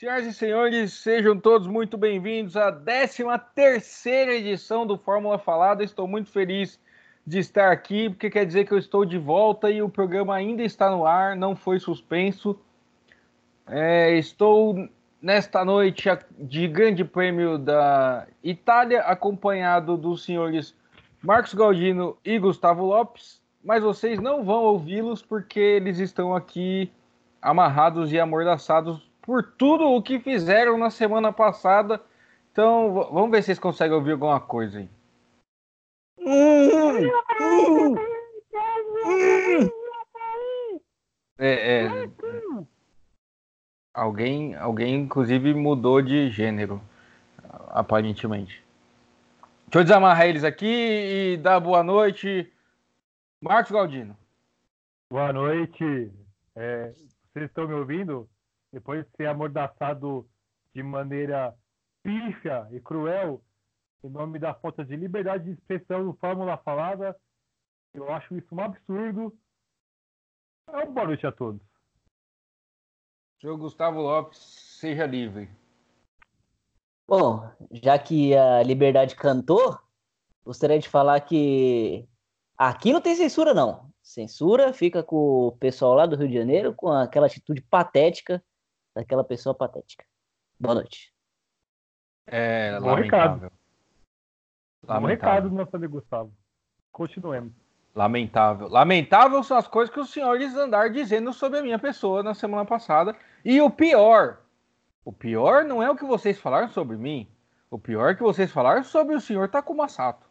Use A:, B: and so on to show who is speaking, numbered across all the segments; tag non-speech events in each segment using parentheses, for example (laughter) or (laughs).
A: Senhoras e senhores, sejam todos muito bem-vindos à 13 terceira edição do Fórmula Falada. Estou muito feliz de estar aqui, porque quer dizer que eu estou de volta e o programa ainda está no ar, não foi suspenso. É, estou nesta noite de Grande Prêmio da Itália, acompanhado dos senhores Marcos Galdino e Gustavo Lopes, mas vocês não vão ouvi-los porque eles estão aqui amarrados e amordaçados por tudo o que fizeram na semana passada. Então, vamos ver se vocês conseguem ouvir alguma coisa aí. É, é, alguém, alguém, inclusive, mudou de gênero, aparentemente. Deixa eu desamarrar eles aqui e dar boa noite. Marcos Galdino.
B: Boa noite. É, vocês estão me ouvindo? Depois de ser amordaçado de maneira pífia e cruel, em nome da falta de liberdade de expressão no Fórmula Falada, eu acho isso um absurdo. É um boa noite a todos.
A: Senhor Gustavo Lopes, seja livre.
C: Bom, já que a Liberdade cantou, gostaria de falar que aqui não tem censura, não. Censura fica com o pessoal lá do Rio de Janeiro com aquela atitude patética daquela pessoa patética. Boa noite.
A: É,
B: Bom lamentável. Recado. Bom recado do nosso amigo Gustavo. Continuemos.
A: Lamentável. Lamentável são as coisas que os senhores andaram dizendo sobre a minha pessoa na semana passada. E o pior, o pior não é o que vocês falaram sobre mim. O pior é que vocês falaram sobre o senhor Takuma Sato.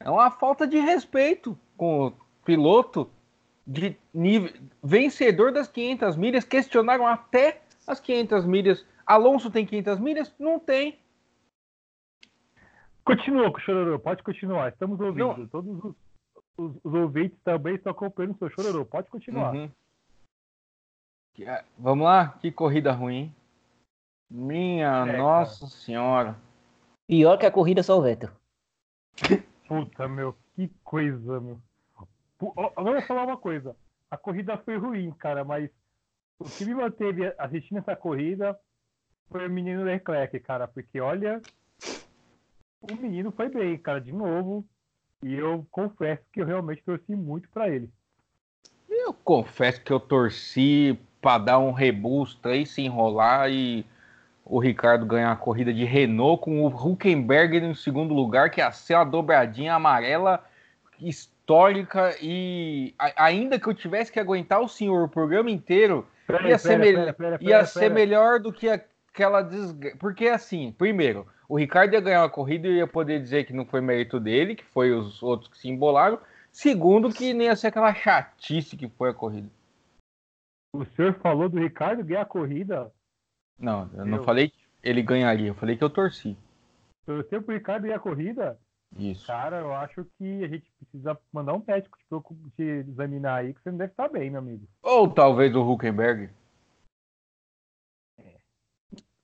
A: É uma falta de respeito com o piloto de nível vencedor das 500 milhas. Questionaram até as 500 milhas. Alonso tem 500 milhas? Não tem.
B: Continua Chororô, pode continuar. Estamos ouvindo. Não. Todos os, os, os, ouvintes também estão acompanhando o seu Chororô. Pode continuar. Uhum.
A: É, vamos lá? Que corrida ruim. Minha é, Nossa cara. Senhora.
C: Pior que a corrida só o Vettel. (laughs)
B: Puta, meu. Que coisa, meu. Agora eu vou falar uma coisa. A corrida foi ruim, cara, mas o que me manteve assistindo essa corrida foi o menino Leclerc, cara, porque olha, o menino foi bem, cara, de novo. E eu confesso que eu realmente torci muito para ele.
A: Eu confesso que eu torci para dar um rebusto aí, se enrolar e o Ricardo ganhar a corrida de Renault com o Huckenberg no segundo lugar, que ia ser uma dobradinha amarela histórica e ainda que eu tivesse que aguentar o senhor o programa inteiro, Pera, ia, ser, pera, pera, ia ser melhor do que aquela desgraça. Porque assim, primeiro, o Ricardo ia ganhar uma corrida e ia poder dizer que não foi mérito dele, que foi os outros que se embolaram. Segundo, que nem ia ser aquela chatice que foi a corrida.
B: O senhor falou do Ricardo ganhar a corrida?
A: Não, eu, eu... não falei que ele ganharia, eu falei que eu torci.
B: Torceu pro Ricardo ganhar a corrida?
A: Isso.
B: Cara, eu acho que a gente precisa mandar um médico te, te examinar aí, que você não deve estar bem, meu amigo.
A: Ou talvez o Huckenberg.
C: É.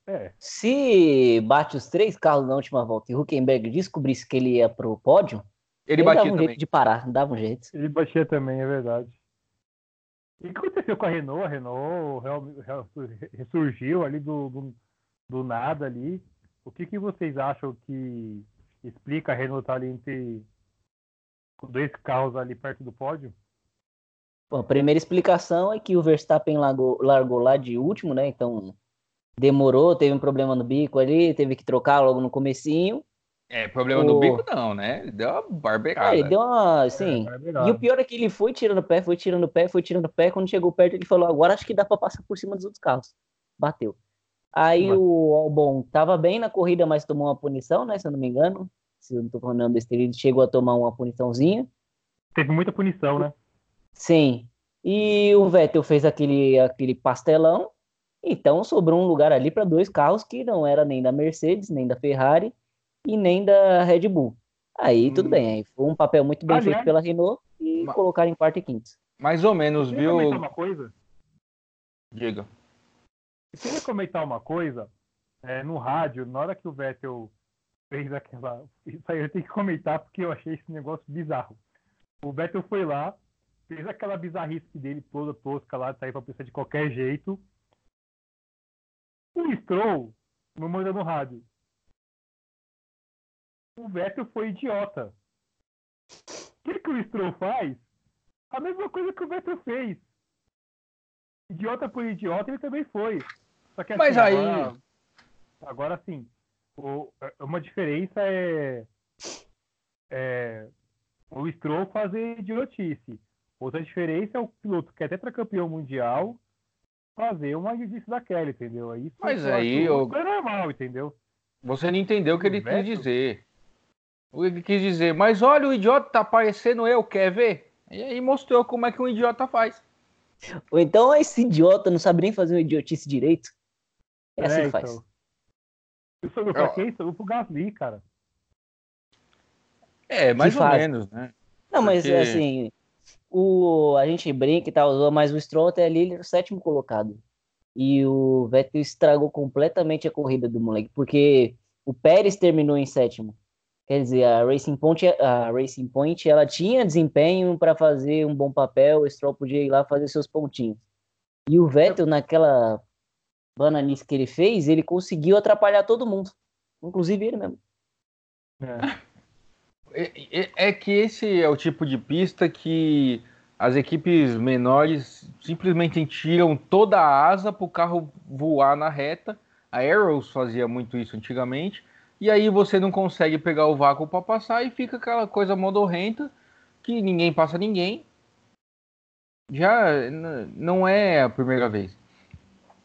C: é. Se bate os três carros na última volta e o Huckenberg descobrisse que ele ia pro pódio,
A: ele, ele batia
C: dava um
A: também.
C: jeito de parar, dava um jeito.
B: Ele batia também, é verdade. E o que aconteceu com a Renault? A Renault ressurgiu ali do, do, do nada ali. O que, que vocês acham que explica a Renault estar tá ali entre dois carros ali perto do pódio?
C: Bom, a primeira explicação é que o Verstappen largou, largou lá de último, né? Então demorou, teve um problema no bico ali, teve que trocar logo no comecinho.
A: É, problema o... no bico não, né? Ele deu uma barbeirada.
C: É, ele deu uma, assim. É, e o pior é que ele foi tirando pé, foi tirando pé, foi tirando pé. Quando chegou perto, ele falou: agora acho que dá para passar por cima dos outros carros. Bateu. Aí o Albon tava bem na corrida, mas tomou uma punição, né? Se eu não me engano. Se eu não tô falando besteira, ele chegou a tomar uma puniçãozinha.
B: Teve muita punição, né?
C: Sim. E o Vettel fez aquele, aquele pastelão. Então sobrou um lugar ali para dois carros que não era nem da Mercedes, nem da Ferrari e nem da Red Bull. Aí hum. tudo bem, aí foi um papel muito bem Aliás, feito pela Renault e mas... colocaram em quarto e quinto.
A: Mais ou menos, viu?
B: Uma coisa?
A: Diga.
B: Eu queria comentar uma coisa é, no rádio, na hora que o Vettel fez aquela. Isso aí eu tenho que comentar porque eu achei esse negócio bizarro. O Vettel foi lá, fez aquela bizarrice dele toda tosca lá, sair pra pista de qualquer jeito. O Stroll não manda no rádio. O Vettel foi idiota. O que, que o Stroll faz? A mesma coisa que o Vettel fez. Idiota por idiota, ele também foi. Só que, assim,
A: Mas aí.
B: Agora, agora sim, o, uma diferença é, é o Stroll fazer idiotice. Outra diferença é o piloto que é tetracampeão mundial fazer uma idiotice daquela, entendeu? Isso
A: Mas aí eu...
B: é normal, entendeu?
A: Você não entendeu o que ele quis dizer. O que ele quis dizer, mas olha, o idiota tá parecendo eu, quer ver? E aí mostrou como é que um idiota faz.
C: Ou então esse idiota não sabe nem fazer um idiotice direito. É, assim que então. faz.
B: Isso sobrou pra quem? Sobrou pro Gasly, cara.
A: É, mais que ou faz. menos, né?
C: Não, mas Porque... assim, o, a gente brinca e tal, mas o Stroll até ali ele era o sétimo colocado. E o Vettel estragou completamente a corrida do moleque, porque o Pérez terminou em sétimo. Quer dizer, a Racing Point, a Racing Point ela tinha desempenho para fazer um bom papel, o Stroll podia ir lá fazer seus pontinhos. E o Vettel, naquela bananice que ele fez, ele conseguiu atrapalhar todo mundo, inclusive ele mesmo.
A: É. É, é, é, que esse é o tipo de pista que as equipes menores simplesmente tiram toda a asa para o carro voar na reta. A Arrows fazia muito isso antigamente. E aí você não consegue pegar o vácuo para passar e fica aquela coisa modorrenta que ninguém passa ninguém. Já não é a primeira vez.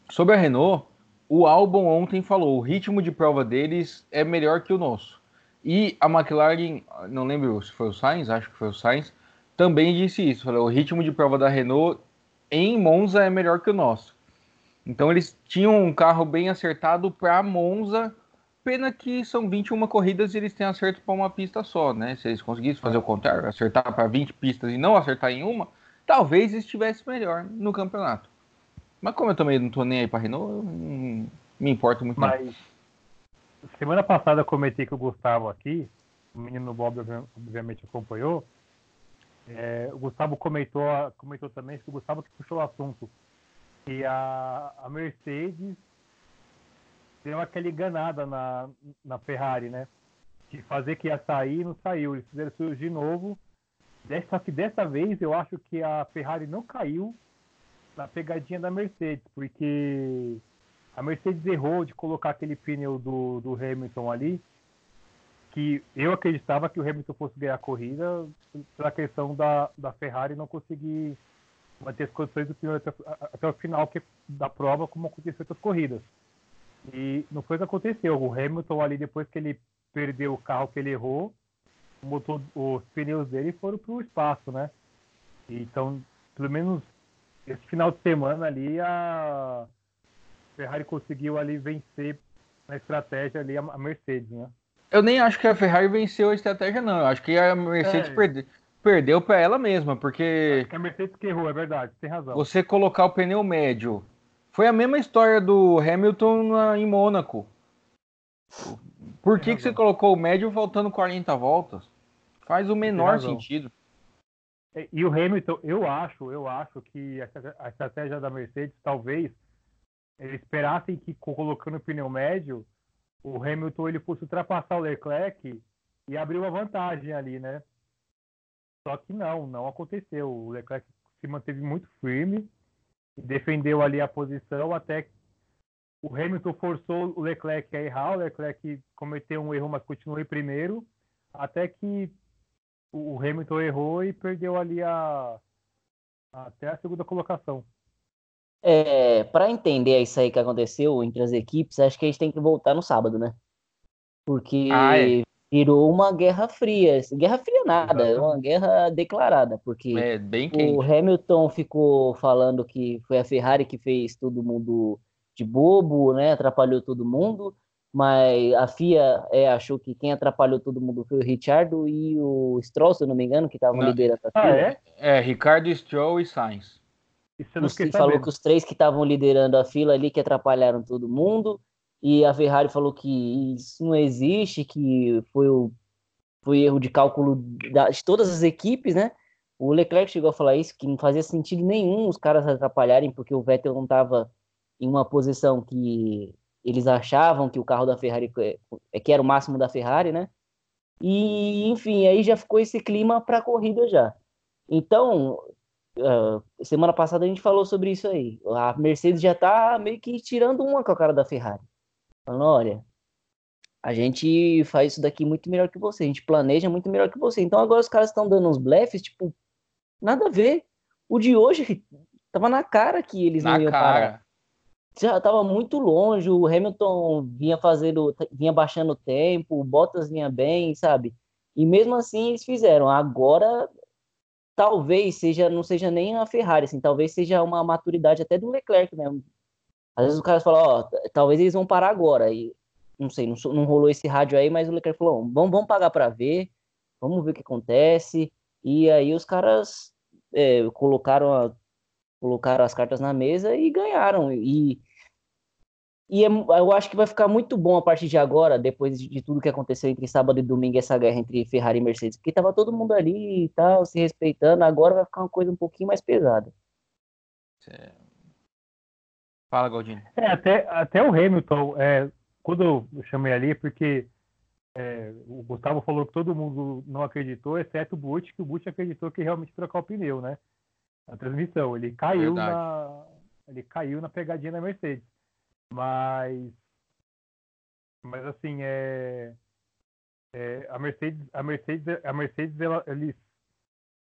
A: Sobre a Renault, o Albon ontem falou: o ritmo de prova deles é melhor que o nosso. E a McLaren, não lembro se foi o Sainz, acho que foi o Sainz, também disse isso. Falou, o ritmo de prova da Renault em Monza é melhor que o nosso. Então eles tinham um carro bem acertado para Monza. Pena que são 21 corridas e eles têm acerto para uma pista só, né? Se eles conseguissem fazer o contrário, acertar para 20 pistas e não acertar em uma, talvez estivesse melhor no campeonato. Mas como eu também não tô nem aí para Renault, eu não me importo muito.
B: Mas, semana passada eu comentei que o Gustavo aqui, o menino Bob obviamente acompanhou, é, o Gustavo comentou, comentou também, que o Gustavo que puxou o assunto, que a, a Mercedes deu aquela enganada na, na Ferrari, né? De fazer que ia sair e não saiu. Eles fizeram isso de novo. Que dessa vez eu acho que a Ferrari não caiu na pegadinha da Mercedes, porque a Mercedes errou de colocar aquele pneu do, do Hamilton ali, que eu acreditava que o Hamilton fosse ganhar a corrida pela questão da, da Ferrari não conseguir manter as condições do pneu até, até o final que, da prova, como aconteceu em outras corridas. E não foi o que aconteceu. O Hamilton ali, depois que ele perdeu o carro que ele errou, o motor, os pneus dele foram para o espaço, né? Então, pelo menos esse final de semana ali, a, Ferrari conseguiu ali vencer na estratégia ali a Mercedes, né?
A: Eu nem acho que a Ferrari venceu a estratégia, não. Eu acho que a Mercedes é. perde, perdeu para ela mesma, porque.
B: Acho que a Mercedes que errou, é verdade, tem razão.
A: Você colocar o pneu médio. Foi a mesma história do Hamilton na, em Mônaco. Por que, que você colocou o médio faltando 40 voltas? Faz o menor sentido.
B: É, e o Hamilton, eu acho, eu acho que a estratégia da Mercedes talvez eles esperassem que colocando o pneu médio, o Hamilton ele fosse ultrapassar o Leclerc e abrir uma vantagem ali, né? Só que não, não aconteceu. O Leclerc se manteve muito firme defendeu ali a posição até o Hamilton forçou o Leclerc a errar, o Leclerc cometeu um erro, mas continuou em primeiro, até que o Hamilton errou e perdeu ali a até a segunda colocação.
C: É, para entender isso aí que aconteceu entre as equipes, acho que a gente tem que voltar no sábado, né? Porque ah, é. virou uma guerra fria. Guerra fria nada, é uma guerra declarada, porque
A: é,
C: o Hamilton ficou falando que foi a Ferrari que fez todo mundo de bobo, né? Atrapalhou todo mundo. Mas a FIA é, achou que quem atrapalhou todo mundo foi o Richardo e o Stroll, se eu não me engano, que estavam liderando a
A: ah, é? é, Ricardo, Stroll e Sainz.
C: Você falou que os três que estavam liderando a fila ali que atrapalharam todo mundo. E a Ferrari falou que isso não existe, que foi, o, foi erro de cálculo de todas as equipes, né? O Leclerc chegou a falar isso, que não fazia sentido nenhum os caras atrapalharem, porque o Vettel não estava em uma posição que eles achavam que o carro da Ferrari é, que era o máximo da Ferrari, né? E enfim, aí já ficou esse clima para a corrida já. Então, uh, semana passada a gente falou sobre isso aí. A Mercedes já tá meio que tirando uma com a cara da Ferrari. Falando, olha, a gente faz isso daqui muito melhor que você, a gente planeja muito melhor que você. Então agora os caras estão dando uns blefs, tipo, nada a ver. O de hoje tava na cara que eles na não iam cara. parar. Já tava muito longe, o Hamilton vinha fazendo, vinha baixando o tempo, o Bottas vinha bem, sabe? E mesmo assim eles fizeram. Agora talvez seja não seja nem a Ferrari, assim, talvez seja uma maturidade até do Leclerc mesmo. Às vezes o cara fala, ó, talvez eles vão parar agora. E não sei, não, não rolou esse rádio aí, mas o Leclerc falou, vamos, vamos pagar para ver, vamos ver o que acontece. E aí os caras é, colocaram, a, colocaram as cartas na mesa e ganharam. E, e é, eu acho que vai ficar muito bom a partir de agora, depois de, tudo que aconteceu entre sábado e domingo, essa guerra entre Ferrari e Mercedes, porque tava todo mundo ali e tal, se respeitando, agora vai ficar uma coisa um pouquinho mais pesada.
A: Fala, Galdino.
B: É, até, até o Hamilton, é, quando eu chamei ali, porque é, o Gustavo falou que todo mundo não acreditou, exceto o Butch, que o Butch acreditou que realmente trocar o pneu, né? Na transmissão. Ele caiu na. Ele caiu na pegadinha da Mercedes. Mas. Mas assim, é. é a Mercedes, a Mercedes, a Mercedes, ela, eles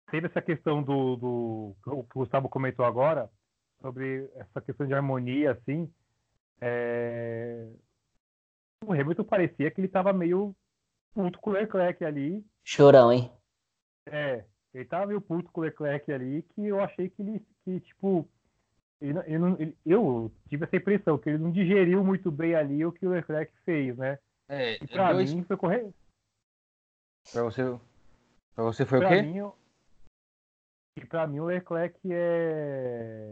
B: teve essa questão do, do que o Gustavo comentou agora sobre essa questão de harmonia, assim. É, o Hamilton parecia que ele tava meio puto com o Leclerc ali.
C: Chorão, hein?
B: É, ele tava meio puto com o Leclerc ali, que eu achei que ele, que, tipo, ele, ele, ele, eu tive essa impressão, que ele não digeriu muito bem ali o que o Leclerc fez, né?
A: É,
B: e pra dois... mim foi correr.
A: Pra você, pra você foi pra o quê? Mim,
B: e pra mim o Leclerc é.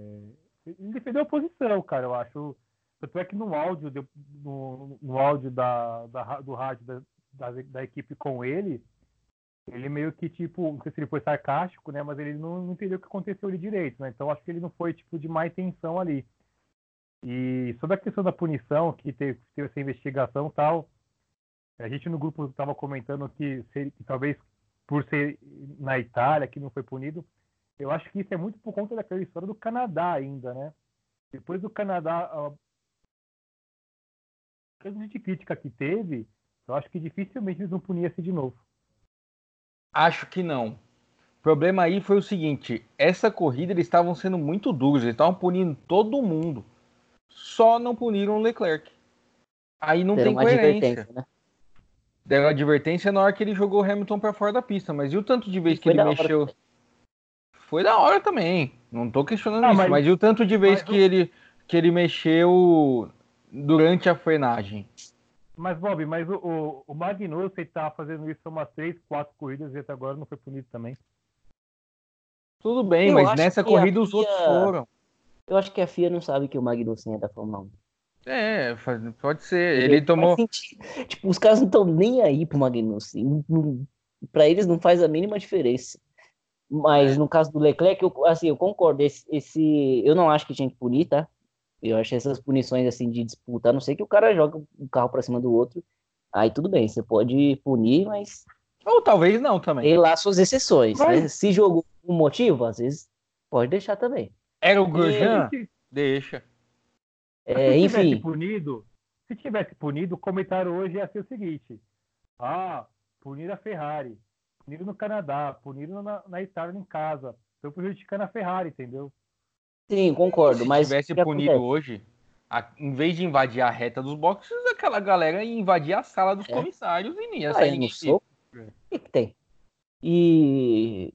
B: Ele defendeu a posição, cara, eu acho. Tanto é que no áudio, no, no áudio da, da, do rádio da, da, da, equipe com ele, ele meio que, tipo, não sei se ele foi sarcástico, né? Mas ele não, não entendeu o que aconteceu ali direito, né? Então acho que ele não foi, tipo, de má intenção ali. E sobre a questão da punição, que teve, teve essa investigação e tal, a gente no grupo estava comentando que, se, que talvez por ser na Itália, que não foi punido, eu acho que isso é muito por conta daquela história do Canadá ainda, né? Depois do Canadá mesmo de crítica que teve, eu acho que dificilmente eles vão punir esse de novo.
A: Acho que não. O problema aí foi o seguinte: essa corrida eles estavam sendo muito duros, eles estavam punindo todo mundo. Só não puniram o Leclerc. Aí não Deram tem coerência. Né? Deram advertência na hora que ele jogou o Hamilton para fora da pista, mas e o tanto de vez que ele mexeu? Foi da hora também. Não tô questionando ah, isso, mas... mas e o tanto de vez mas... que ele que ele mexeu durante a frenagem.
B: Mas, Bob, mas o, o, o Magnussen está fazendo isso umas três, quatro corridas e até agora não foi punido também.
A: Tudo bem, eu mas nessa corrida os outros foram.
C: Eu acho que a FIA não sabe que o Magnussen é da Fórmula 1.
A: É, pode ser. Ele, Ele tomou.
C: Tipo, os caras não estão nem aí pro Magnussen. Para eles não faz a mínima diferença. Mas é. no caso do Leclerc, eu, assim, eu concordo. Esse, esse, eu não acho que tinha que punir, tá? Eu acho essas punições assim de disputa, a não ser que o cara joga um carro para cima do outro, aí tudo bem, você pode punir, mas.
A: Ou talvez não também.
C: Tem lá suas exceções, mas... né? Se jogou um motivo, às vezes pode deixar também.
A: Era o Grosjean? E... Deixa.
C: É, se enfim. Tivesse
B: punido, se tivesse punido, o comentário hoje ia ser o seguinte: ah, punir a Ferrari, puniram no Canadá, puniram na, na Itália em casa, estão prejudicando a Ferrari, entendeu?
C: Sim, concordo.
A: Se
C: mas
A: tivesse punido acontece? hoje, a, em vez de invadir a reta dos boxes, aquela galera ia invadir a sala dos é. comissários e nem ia ah, sair ninguém.
C: O que, que tem? E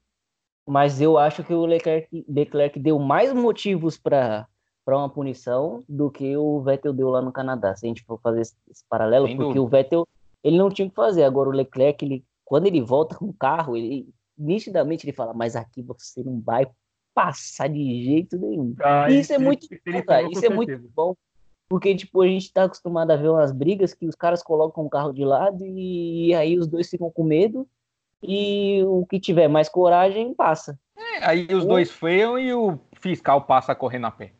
C: mas eu acho que o Leclerc, Leclerc deu mais motivos para para uma punição do que o Vettel deu lá no Canadá. Se a gente for fazer esse, esse paralelo, Sem porque dúvida. o Vettel ele não tinha que fazer. Agora o Leclerc, ele, quando ele volta com o carro, ele nitidamente ele fala: "Mas aqui você não vai passar de jeito nenhum. Ah, e isso é muito bom, cara. Isso é muito bom. Porque, tipo, a gente tá acostumado a ver umas brigas que os caras colocam o carro de lado e aí os dois ficam com medo e o que tiver mais coragem passa.
A: É, aí os dois freiam e o fiscal passa correndo a pé.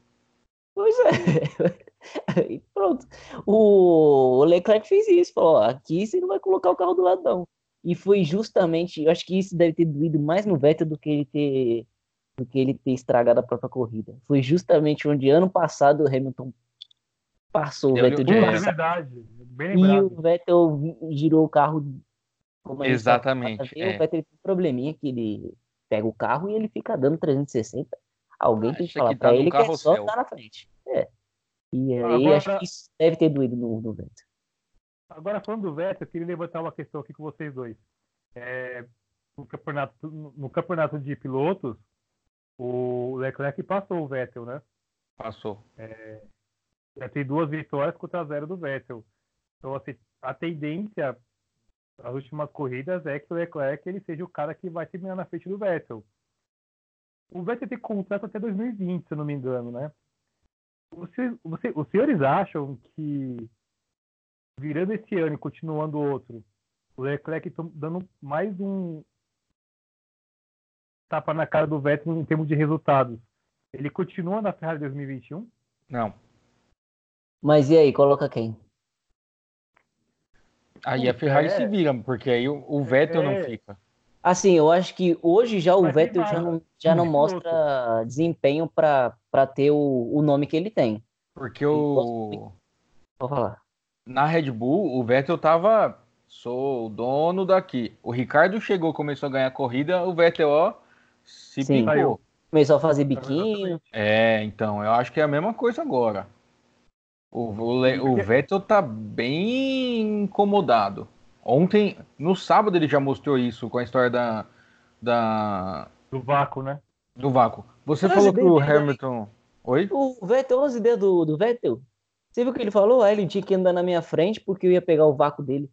C: Pois é. (laughs) e pronto. O Leclerc fez isso, falou: aqui você não vai colocar o carro do lado, não. E foi justamente, eu acho que isso deve ter doído mais no Vettel do que ele ter do que ele ter estragado a própria corrida. Foi justamente onde ano passado o Hamilton passou o Vettel de
B: é verdade, bem
C: E o Vettel girou o carro
A: Exatamente.
C: É. O Vettel tem um probleminha que ele pega o carro e ele fica dando 360. Alguém ah, tem que falar pra ele que é só estar na frente. É. E aí Agora... acho que isso deve ter doído no, no Vettel.
B: Agora, falando do Vettel, eu queria levantar uma questão aqui com vocês dois. É, no, campeonato, no campeonato de pilotos, o Leclerc passou o Vettel, né?
A: Passou.
B: É, já tem duas vitórias contra zero do Vettel. Então, assim, a tendência das últimas corridas é que o Leclerc ele seja o cara que vai terminar na frente do Vettel. O Vettel tem contrato até 2020, se eu não me engano, né? Você, você, os senhores acham que virando esse ano e continuando outro, o Leclerc dando mais um tapa na cara do Vettel em termos de resultados, ele continua na Ferrari 2021?
A: Não.
C: Mas e aí, coloca quem?
A: Aí a Ferrari é. se vira, porque aí o, o Vettel é. não fica.
C: Assim, eu acho que hoje já o Mas Vettel já não, já não mostra desempenho para ter o, o nome que ele tem.
A: Porque o.
C: Vou falar.
A: Na Red Bull, o Vettel tava. Sou o dono daqui. O Ricardo chegou, começou a ganhar corrida, o Vettel, ó, se Sim. picou.
C: Começou a fazer biquinho.
A: É, então, eu acho que é a mesma coisa agora. O, o, o Vettel tá bem incomodado. Ontem, no sábado, ele já mostrou isso com a história da. da...
B: Do vácuo, né?
A: Do vácuo. Você falou que o Hamilton. Oi?
C: O Vettel, 11 ideias do, do Vettel. Você viu o que ele falou? Ah, ele tinha que andar na minha frente porque eu ia pegar o vácuo dele.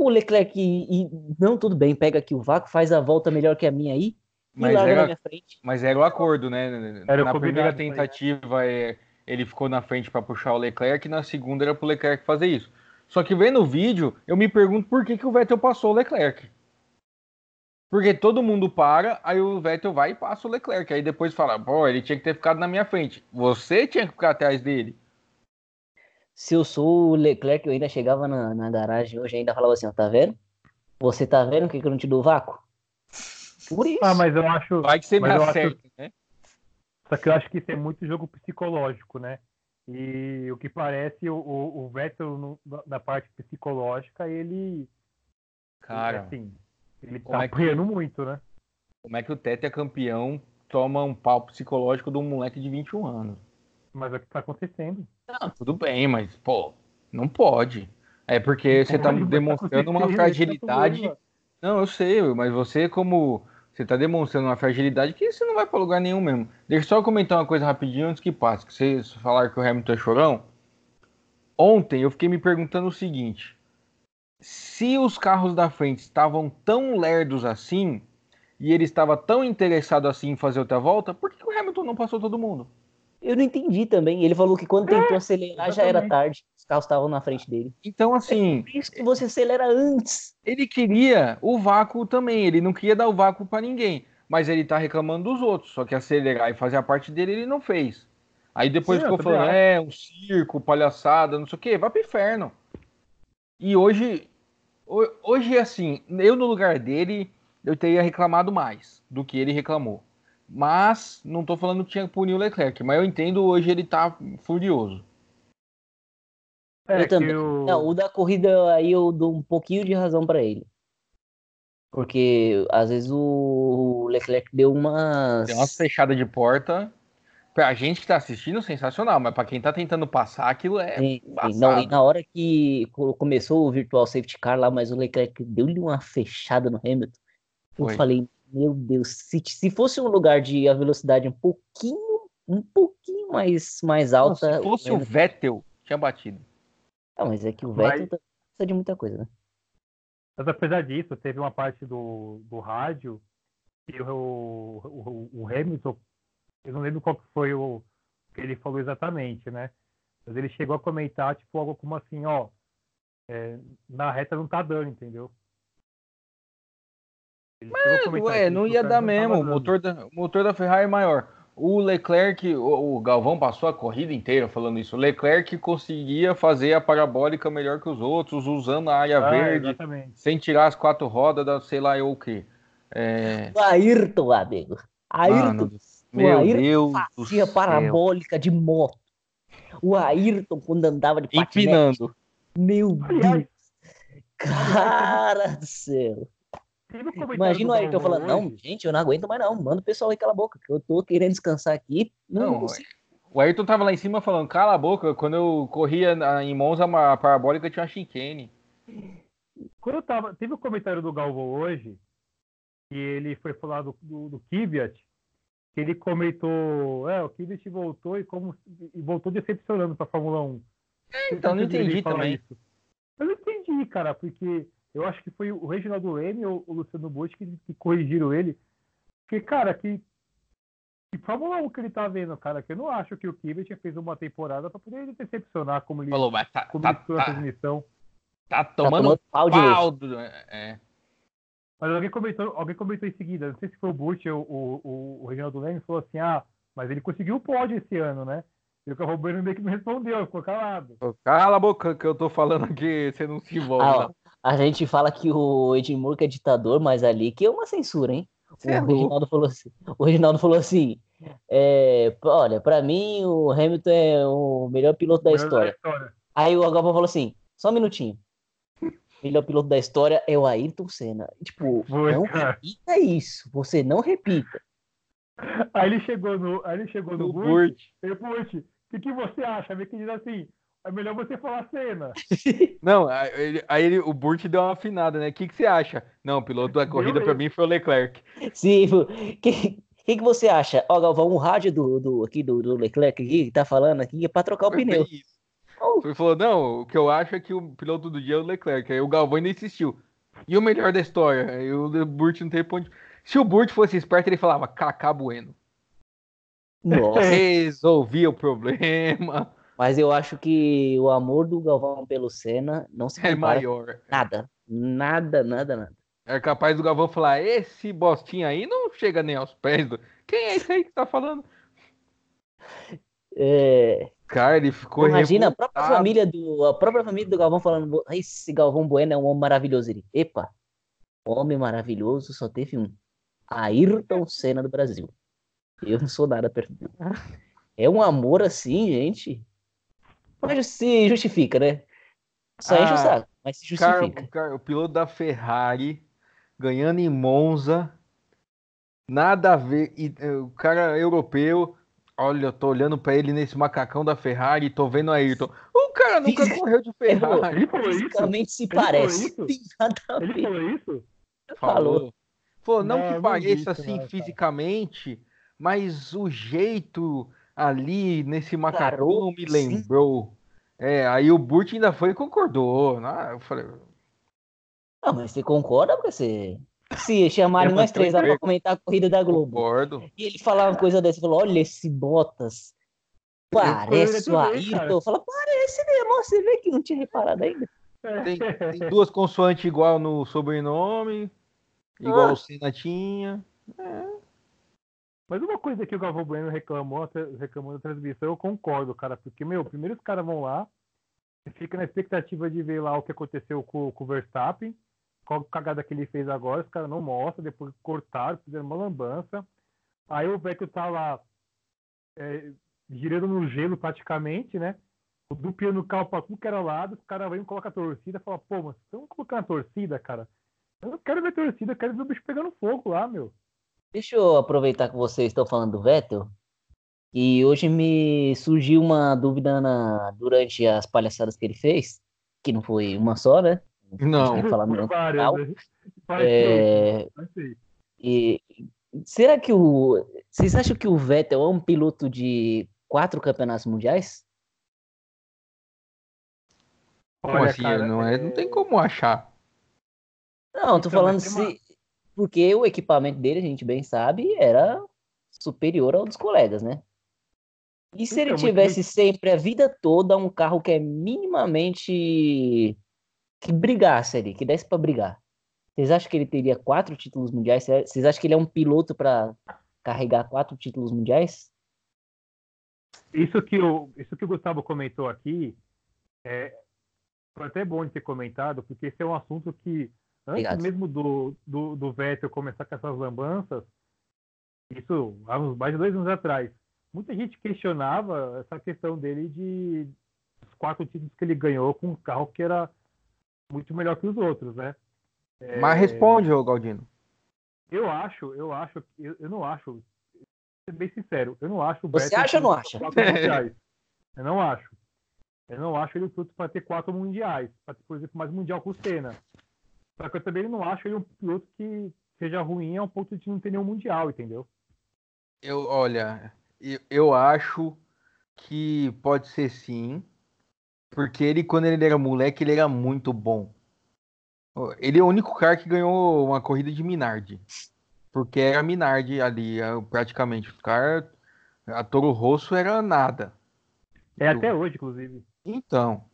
C: O Leclerc, e, e, não, tudo bem, pega aqui o vácuo, faz a volta melhor que a minha aí.
A: Mas era, mas era o acordo, né? Era na primeira tentativa, é, ele ficou na frente para puxar o Leclerc, e na segunda era pro Leclerc fazer isso. Só que vendo o vídeo, eu me pergunto por que, que o Vettel passou o Leclerc. Porque todo mundo para, aí o Vettel vai e passa o Leclerc. Aí depois fala, pô, ele tinha que ter ficado na minha frente. Você tinha que ficar atrás dele.
C: Se eu sou o Leclerc, eu ainda chegava na, na garagem hoje ainda falava assim, ó, tá vendo? Você tá vendo que, que eu não te dou vácuo?
B: Por isso. Ah, mas eu acho.
A: Vai que você me acerta, acho... né?
B: Só que eu acho que isso é muito jogo psicológico, né? E o que parece, o, o, o Vettel, no, na parte psicológica, ele.
A: Cara.
B: Assim, ele tá é apanhando que, muito, né?
A: Como é que o Tete é campeão toma um pau psicológico de um moleque de 21 anos?
B: Mas é o que tá acontecendo.
A: Não, tudo bem, mas, pô, não pode. É porque você tá demonstrando uma fragilidade. Não, eu sei, mas você, como você está demonstrando uma fragilidade que você não vai para lugar nenhum mesmo. Deixa eu só comentar uma coisa rapidinho antes que passe. Que vocês falaram que o Hamilton é chorão. Ontem eu fiquei me perguntando o seguinte: se os carros da frente estavam tão lerdos assim e ele estava tão interessado assim em fazer outra volta, por que o Hamilton não passou todo mundo?
C: Eu não entendi também. Ele falou que quando tentou é, acelerar exatamente. já era tarde. Os carros estavam na frente dele.
A: Então, assim.
C: É isso que você acelera antes.
A: Ele queria o vácuo também. Ele não queria dar o vácuo para ninguém. Mas ele tá reclamando dos outros. Só que acelerar e fazer a parte dele, ele não fez. Aí depois Sim, ficou falando, é, um circo, palhaçada, não sei o quê. Vai pro inferno. E hoje. Hoje, assim, eu no lugar dele, eu teria reclamado mais do que ele reclamou. Mas não estou falando que tinha que punir o Leclerc, mas eu entendo hoje ele tá furioso.
C: É, eu também. Eu... Não, o da corrida aí eu dou um pouquinho de razão para ele. Porque às vezes o Leclerc deu umas.
A: Deu umas fechadas de porta. Pra gente que tá assistindo, sensacional, mas pra quem tá tentando passar, aquilo é. Sim,
C: não, e na hora que começou o Virtual Safety Car lá, mas o Leclerc deu-lhe uma fechada no Hamilton. Eu Foi. falei, meu Deus, se, se fosse um lugar de a velocidade um pouquinho, um pouquinho mais, mais alta.
A: Não, se fosse o Vettel, tinha batido.
C: Não, mas é que o Vettel mas... precisa de muita coisa, né?
B: Mas apesar disso, teve uma parte do, do rádio que o, o, o Hamilton, eu não lembro qual que foi o que ele falou exatamente, né? Mas ele chegou a comentar, tipo, algo como assim, ó, é, na reta não tá dando, entendeu?
A: Mas, ué, não ia dar mesmo. O motor, da, o motor da Ferrari é maior. O Leclerc, o, o, Galvão passou a corrida inteira falando isso. O Leclerc conseguia fazer a parabólica melhor que os outros, usando a área ah, verde, exatamente. sem tirar as quatro rodas da sei lá eu o que.
C: É... O Ayrton, amigo. Ayrton. Mano,
A: meu o Ayrton Deus
C: fazia parabólica de moto. O Ayrton, quando andava de
A: patinete. Empinando.
C: Meu Deus. Cara do céu. Imagina o Ayrton falando, não, gente, eu não aguento mais não, manda o pessoal aí cala a boca, que eu tô querendo descansar aqui. Não, não
A: o Ayrton tava lá em cima falando, cala a boca, quando eu corria em Monza, a parabólica tinha uma chicane.
B: Quando eu tava, teve um comentário do Galvão hoje, que ele foi falar do, do, do Kvyat, que ele comentou, é, o Kvyat voltou e como e voltou decepcionando pra Fórmula 1.
A: É, então não entendi também. Isso.
B: Eu não entendi, cara, porque eu acho que foi o Reginaldo Leme ou o Luciano Bush que, que corrigiram ele. Porque, cara, que, que Fórmula 1 que ele tá vendo, cara, que eu não acho que o Kvyat fez uma temporada para poder ele decepcionar como ele,
A: Falou, mas tá,
B: como
A: tá,
B: tá, transmissão.
A: Tá tomando, tá tomando pau de pau é.
B: Mas alguém comentou, alguém comentou em seguida, não sei se foi o Bush ou o, o, o Reginaldo Leme, falou assim, ah, mas ele conseguiu o pódio esse ano, né? E o Carro Bueno meio que não respondeu, ficou calado.
A: Cala a boca que eu tô falando aqui, você não se envolve. Ah,
C: a gente fala que o Edmurco é ditador, mas ali que é uma censura, hein? o, é Reginaldo falou assim, o Reginaldo falou assim: é, olha, para mim o Hamilton é o melhor piloto da, melhor história. da história. Aí o Galvão falou assim: só um minutinho. O (laughs) melhor piloto da história é o Ayrton Senna. Tipo, Foi, não cara. repita isso. Você não repita.
B: Aí ele chegou no, aí ele chegou no, no Burt. Burt, o que, que você acha? Vê que diz assim: é melhor você falar cena. (laughs)
A: Não, aí, aí ele, o Burt deu uma afinada, né? O que, que você acha? Não, o piloto da corrida para mim foi o Leclerc.
C: Sim, o (laughs) que, que, que você acha? Ó, Galvão, um rádio do, do, aqui, do, do Leclerc aqui, que tá falando aqui, é pra trocar o pneu.
A: Oh. Ele falou, não, o que eu acho é que o piloto do dia é o Leclerc. Aí o Galvão ainda insistiu. E o melhor da história? Aí o Burt não teve ponto. Se o Burt fosse esperto, ele falava, Cacá Bueno. Nossa. Resolvia o problema.
C: Mas eu acho que o amor do Galvão pelo Senna não se
A: é maior.
C: Nada. Nada, nada, nada.
A: É capaz do Galvão falar: esse bostinho aí não chega nem aos pés do. Quem é esse aí que tá falando?
C: É...
A: Cara, ele ficou.
C: Imagina a própria família do. A própria família do Galvão falando: esse Galvão Bueno é um homem maravilhoso. Ele, epa, homem maravilhoso só teve um. Ayrton Senna do Brasil. Eu não sou nada perto. (laughs) É um amor assim, gente. Mas se justifica, né? Só ah, enche o saco, mas se justifica.
A: Cara, cara, o piloto da Ferrari ganhando em Monza, nada a ver. E, eh, o cara europeu, olha, eu tô olhando para ele nesse macacão da Ferrari e tô vendo a Ayrton. O cara nunca correu de Ferrari.
C: Ele falou Fisicamente se parece. (laughs)
B: Ele falou isso?
A: Falou. Falou, não, não que pareça assim não, fisicamente, mas o jeito ali nesse macacão me lembrou. É, aí o Burt ainda foi e concordou. Né? Eu falei.
C: Não, mas você concorda porque você. Se chamarem nós três lá pra comentar a corrida da Globo.
A: Concordo.
C: E ele falar uma coisa dessa, falou: olha esse Bottas. Parece o Ayrton. Fala, parece mesmo. Você vê que não tinha reparado ainda.
A: Tem, tem duas consoantes igual no sobrenome, (laughs) igual ah. o Senna tinha. É.
B: Mas uma coisa que o Galvão Bueno reclamou, reclamou da transmissão, eu concordo, cara, porque, meu, primeiro os caras vão lá, fica na expectativa de ver lá o que aconteceu com, com o Verstappen, qual cagada que ele fez agora, os caras não mostram, depois cortaram, fizeram uma lambança. Aí o Vettel tá lá é, girando no gelo praticamente, né? O duplo no carro pra tudo que era lado, os caras vêm e colocam a torcida e falam, pô, mas estão colocando a torcida, cara? Eu não quero ver torcida, eu quero ver o bicho pegando fogo lá, meu.
C: Deixa eu aproveitar que vocês estão falando do Vettel. E hoje me surgiu uma dúvida na, durante as palhaçadas que ele fez, que não foi uma só, né?
A: Não,
C: falar no várias, né? é... e, será que o. Vocês acham que o Vettel é um piloto de quatro campeonatos mundiais?
A: Como Olha, assim? Cara, não, é, não tem como achar.
C: Não, tô então, falando se, porque o equipamento dele, a gente bem sabe, era superior ao dos colegas, né? E se ele então, tivesse sempre a vida toda um carro que é minimamente que brigasse ali, que desse para brigar? Vocês acham que ele teria quatro títulos mundiais? Vocês acham que ele é um piloto para carregar quatro títulos mundiais?
B: Isso que, o, isso que o Gustavo comentou aqui é, foi até bom de ter comentado, porque esse é um assunto que, antes Obrigado. mesmo do, do, do Vettel começar com essas lambanças, isso há uns mais de dois anos atrás, muita gente questionava essa questão dele de os quatro títulos que ele ganhou com um carro que era muito melhor que os outros, né?
A: Mas é... responde, ô Galdino.
B: Eu acho, eu acho, eu, eu não acho, ser bem sincero, eu não acho o
C: Você acha ou não acha? (laughs)
B: Eu não acho. Eu não acho ele o piloto para ter quatro mundiais, para ter, por exemplo, mais mundial com o Senna. Só que eu também não acho ele um piloto que seja ruim ao ponto de não ter nenhum mundial, entendeu?
A: Eu, olha, eu, eu acho que pode ser sim, porque ele, quando ele era moleque, ele era muito bom. Ele é o único cara que ganhou uma corrida de Minardi. Porque era Minardi ali, é, praticamente. Os caras. A Toro Rosso era nada.
B: É até hoje, inclusive.
A: Então.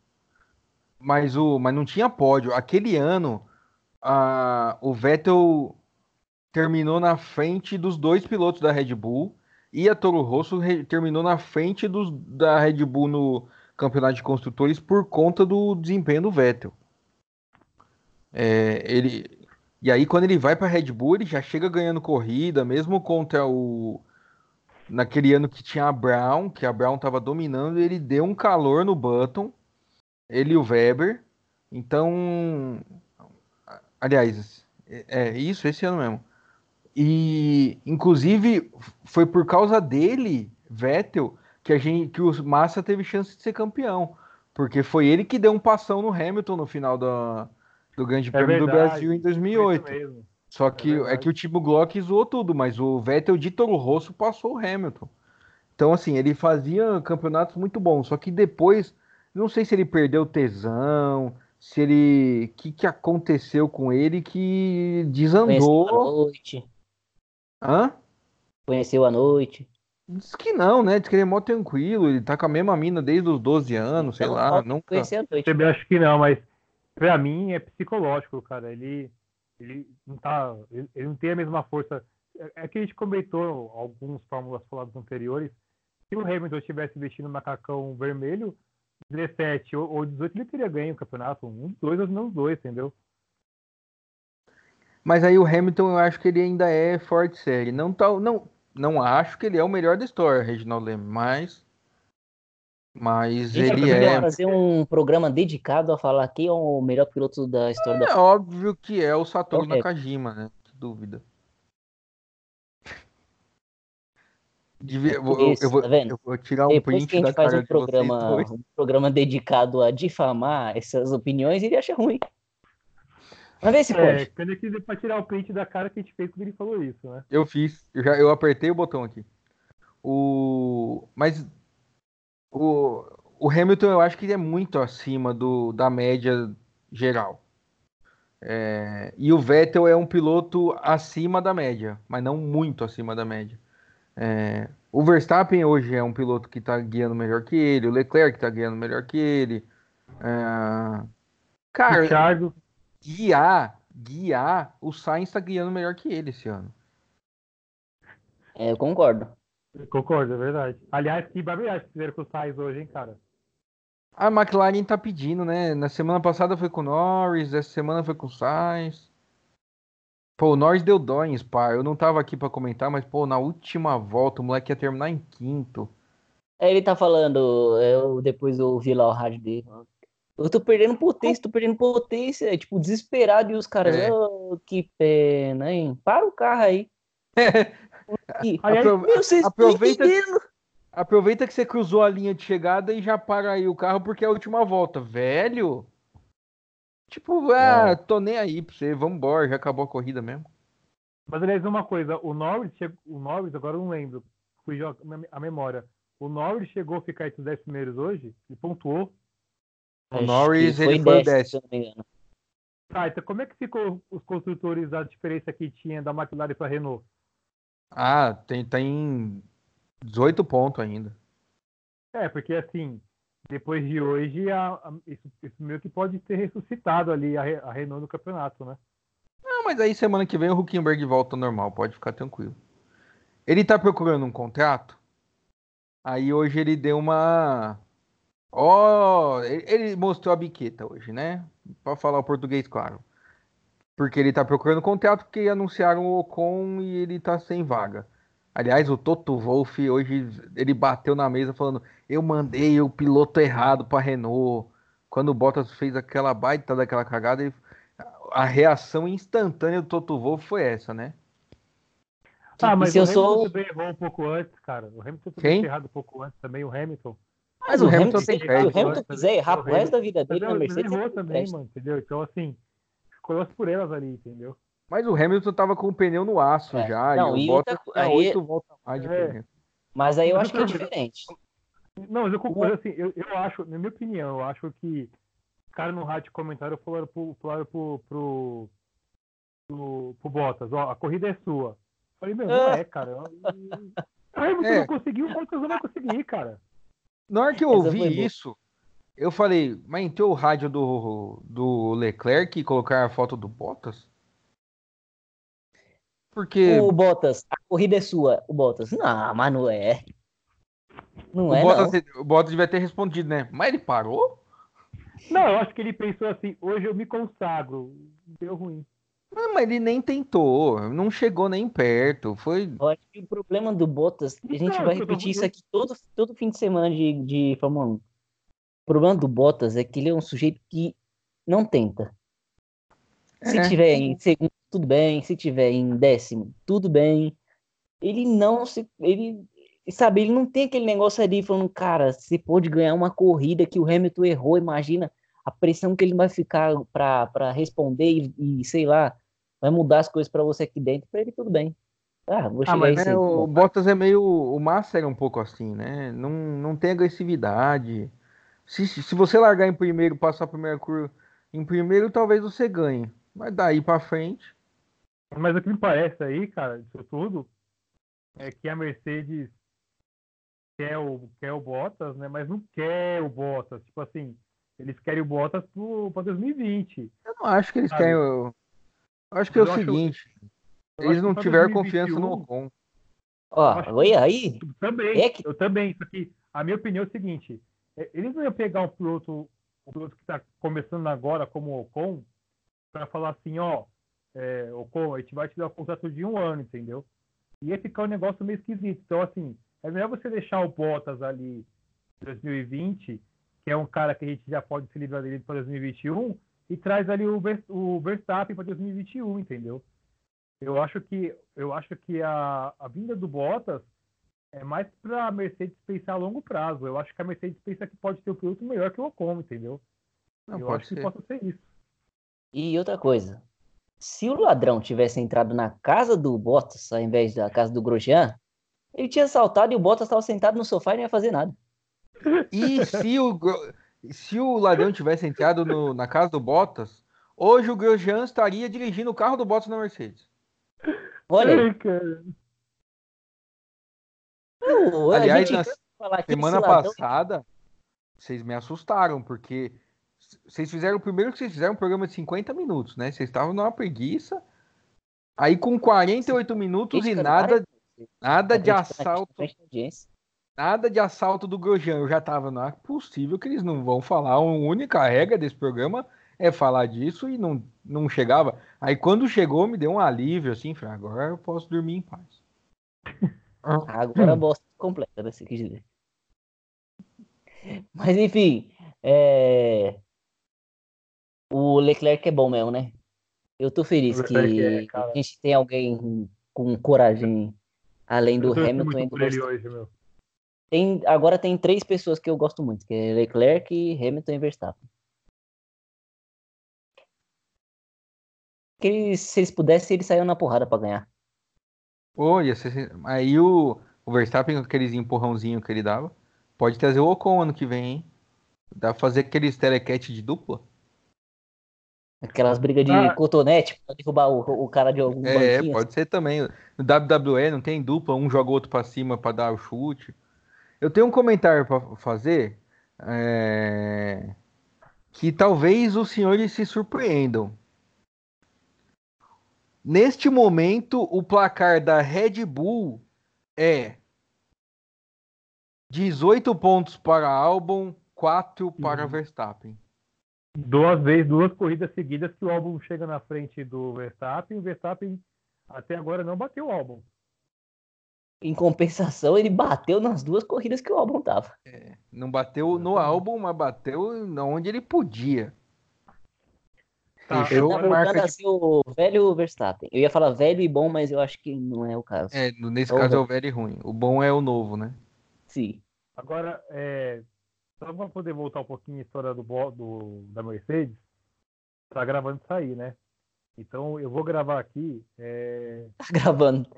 A: Mas, o, mas não tinha pódio. Aquele ano, a, o Vettel terminou na frente dos dois pilotos da Red Bull. E a Toro Rosso terminou na frente dos, da Red Bull no campeonato de construtores por conta do desempenho do Vettel. É, ele, e aí, quando ele vai para Red Bull, ele já chega ganhando corrida, mesmo contra o. Naquele ano que tinha a Brown, que a Brown estava dominando, ele deu um calor no Button, ele e o Weber. Então. Aliás, é, é isso, esse ano mesmo. E, inclusive, foi por causa dele, Vettel, que, a gente, que o Massa teve chance de ser campeão. Porque foi ele que deu um passão no Hamilton no final da, do Grande é Prêmio verdade, do Brasil em 2008. Só que é, é, que o Timo Glock zoou tudo, mas o Vettel de Toro Rosso passou o Hamilton. Então, assim, ele fazia campeonatos muito bons, só que depois, não sei se ele perdeu tesão, se ele. O que, que aconteceu com ele que desandou.
C: Conheceu a noite.
A: Hã?
C: Conheceu a noite.
A: Diz que não, né? Diz que ele é mó tranquilo, ele tá com a mesma mina desde os 12 anos, sei lá. Nunca...
B: Conheceu a noite. Eu acho que não, mas para mim é psicológico, cara. Ele, ele não tá, ele, ele, não tem a mesma força. É, é que a gente comentou alguns fórmulas faladas anteriores. Se o Hamilton tivesse vestindo um macacão vermelho, 17 ou, ou 18 ele teria ganho o campeonato. Um, dois ou não dois, entendeu?
A: Mas aí o Hamilton eu acho que ele ainda é forte série. Não tá, não, não acho que ele é o melhor da história, Reginaldo Leme, mas mas ele é.
C: fazer um programa dedicado a falar quem é o melhor piloto da história
A: é
C: da.
A: É óbvio que é o Satoru. Nakajima, né? Que dúvida. Devia, eu, vou, Isso, eu, vou, tá eu, vou, tirar um Depois print que a gente faz um
C: programa, um programa dedicado a difamar essas opiniões, ele acha ruim. Vamos ver se é, pode.
B: Quando eu quiser pra tirar o print da cara que a gente fez quando ele falou isso, né?
A: Eu fiz, eu, já, eu apertei o botão aqui. O... Mas o, o Hamilton eu acho que ele é muito acima do, da média geral. É, e o Vettel é um piloto acima da média, mas não muito acima da média. É, o Verstappen hoje é um piloto que está guiando melhor que ele, o Leclerc está guiando melhor que ele. É, cara, Ricardo. guiar, guiar, o Sainz está guiando melhor que ele esse ano.
C: É, eu concordo.
B: Concordo, é verdade. Aliás, que barbeiragem fizeram com o Sainz hoje, hein, cara?
A: A McLaren tá pedindo, né? Na semana passada foi com o Norris, essa semana foi com o Sainz. Pô, o Norris deu dó em Spa. Eu não tava aqui para comentar, mas, pô, na última volta o moleque ia terminar em quinto.
C: É, ele tá falando, eu depois eu ouvi lá o rádio dele. Eu tô perdendo potência, tô perdendo potência. É, tipo, desesperado e os caras, é. oh, que pena, hein? Para o carro aí. (laughs)
A: Apro... Meu, aproveita, aproveita que você cruzou a linha de chegada e já para aí o carro porque é a última volta. Velho! Tipo, ah, é. tô nem aí pra você, vambora, já acabou a corrida mesmo.
B: Mas aliás, uma coisa, o Norris, chegou, o Norris, agora eu não lembro, fui a memória. O Norris chegou a ficar entre os 10 primeiros hoje? Ele pontuou?
A: O Norris, ele foi o 10. Se não me engano.
B: Tá, então como é que ficou os construtores, a diferença que tinha da McLaren para Renault?
A: Ah, tem, tem 18 pontos ainda.
B: É, porque assim, depois de hoje, a, a, isso, isso, meio que pode ter ressuscitado ali a, a Renault no campeonato, né?
A: Não, mas aí semana que vem o Huckenberg volta normal, pode ficar tranquilo. Ele tá procurando um contrato? Aí hoje ele deu uma. Ó, oh, ele mostrou a biqueta hoje, né? Para falar o português, claro. Porque ele tá procurando contrato porque anunciaram o Ocon e ele tá sem vaga. Aliás, o Toto Wolff hoje ele bateu na mesa falando: "Eu mandei o piloto errado para Renault". Quando o Bottas fez aquela baita daquela cagada, ele... a reação instantânea do Toto Wolff foi essa, né?
B: Ah, mas se o Hamilton sou... também errou um pouco antes, cara. O Hamilton também errado um pouco antes também, o Hamilton.
C: Mas, o, Hamilton, tem Se o Hamilton quiser errar pro resto da vida dele na
B: Mercedes. Ele errou também, mano, entendeu? Então, assim, ficou por elas ali, entendeu?
A: Mas o Hamilton tava com o pneu no aço é. já. Não, e o Bottas tá, aí... 8 voltas mais de é.
C: Mas aí eu acho que é diferente.
B: Não, mas eu concordo, assim, eu, eu acho, na minha opinião, eu acho que cara no rádio comentário falaram pro, falaram pro, pro, pro, pro Bottas, ó, a corrida é sua. Eu falei, meu, não é, cara. O Hamilton é. não conseguiu, o Bottas não vai conseguir, cara.
A: Na hora que eu ouvi isso, eu falei, mas entrou o rádio do, do Leclerc e colocar a foto do Bottas?
C: Porque. O Bottas, a corrida é sua. O Bottas, não, mas não é. Não
A: o
C: é,
A: Bottas,
C: não.
A: O Bottas devia ter respondido, né? Mas ele parou?
B: Não, eu acho que ele pensou assim: hoje eu me consagro. Deu ruim.
A: Não, mas ele nem tentou, não chegou nem perto. Foi.
C: Eu acho que o problema do Bottas, a gente não, vai repetir isso aqui todo, todo fim de semana de, de Fórmula 1. O problema do Bottas é que ele é um sujeito que não tenta. Se é. tiver em segundo tudo bem. Se tiver em décimo, tudo bem. Ele não se. Ele, sabe, ele não tem aquele negócio ali falando, cara, você pode ganhar uma corrida que o Hamilton errou, imagina a pressão que ele vai ficar para responder e, e, sei lá, vai mudar as coisas para você aqui dentro. Para ele, tudo bem. Ah, vou ah, chegar ah, mas
A: né, o Bottas é meio. O Massa é um pouco assim, né? Não, não tem agressividade. Se, se você largar em primeiro, passar a primeira curva em primeiro, talvez você ganhe. Mas daí para frente.
B: Mas o que me parece aí, cara, disso tudo, é que a Mercedes quer o, quer o Bottas, né? Mas não quer o Bottas. Tipo assim, eles querem o Bottas para 2020.
A: Eu não acho que eles sabe? querem. Eu, acho que é o seguinte: eles não tiveram 2021, confiança no Ocon.
C: Ó, olha aí.
B: Eu também, é que... eu também. Só que a minha opinião é o seguinte: é, eles não iam pegar um piloto, um piloto que está começando agora, como o Ocon, para falar assim: ó, é, Ocon, a gente vai te dar um contrato de um ano, entendeu? E ia ficar um negócio meio esquisito. Então, assim, é melhor você deixar o Bottas ali em 2020, que é um cara que a gente já pode se livrar dele para 2021, e traz ali o, o Verstappen para 2021, entendeu? Eu acho que, eu acho que a, a vinda do Bottas é mais para a Mercedes pensar a longo prazo. Eu acho que a Mercedes pensa que pode ter um piloto melhor que o Ocon, entendeu? Não, eu acho ser. que possa ser isso.
C: E outra coisa, se o ladrão tivesse entrado na casa do Bottas, ao invés da casa do Grosjean, ele tinha saltado e o Bottas estava sentado no sofá e não ia fazer nada.
A: E se o, se o ladrão tivesse entrado no, na casa do Bottas, hoje o Grosjean estaria dirigindo o carro do Bottas na Mercedes.
C: Olha aí. Não,
A: Aliás, na semana passada, vocês me assustaram, porque vocês fizeram, primeiro que vocês fizeram um programa de 50 minutos, né? Vocês estavam numa preguiça. Aí com 48 minutos e nada, nada de assalto. Nada de assalto do Grosjean. Eu já tava, não é possível que eles não vão falar. A única regra desse programa é falar disso e não, não chegava. Aí quando chegou, me deu um alívio, assim, falei, agora eu posso dormir em paz. (laughs)
C: Agora a bosta completa, né? Você quis dizer. Mas enfim, é... O Leclerc é bom mesmo, né? Eu tô feliz que é, a gente tem alguém com coragem além do Hamilton e do Verstappen. Tem, agora tem três pessoas que eu gosto muito, que é Leclerc, Hamilton e Verstappen. Que eles, se eles pudessem, eles saíam na porrada para ganhar.
A: Pô, ser... aí o, o Verstappen com aqueles empurrãozinho que ele dava, pode trazer o Ocon ano que vem, hein? Dá pra fazer aqueles telecat de dupla.
C: Aquelas brigas de ah. cotonete pra derrubar o, o cara de algum
A: É, banquinho. pode ser também. No WWE não tem dupla, um joga o outro pra cima pra dar o chute. Eu tenho um comentário pra fazer. É... Que talvez os senhores se surpreendam. Neste momento, o placar da Red Bull é 18 pontos para Albon, 4 para uhum. Verstappen.
B: Duas vezes, duas corridas seguidas que o Albon chega na frente do Verstappen, o Verstappen até agora não bateu o Albon.
C: Em compensação, ele bateu nas duas corridas que o Albon tava.
A: É, não bateu no álbum, mas bateu onde ele podia.
C: Tá, Fechou eu marca de... assim, o velho Verstappen. Eu ia falar velho e bom, mas eu acho que não é o caso.
A: É, nesse é caso é o velho e ruim. O bom é o novo, né?
C: Sim.
B: Agora, é, só para poder voltar um pouquinho a história do, do, da Mercedes, tá gravando isso aí, né? Então eu vou gravar aqui. É...
C: Tá gravando.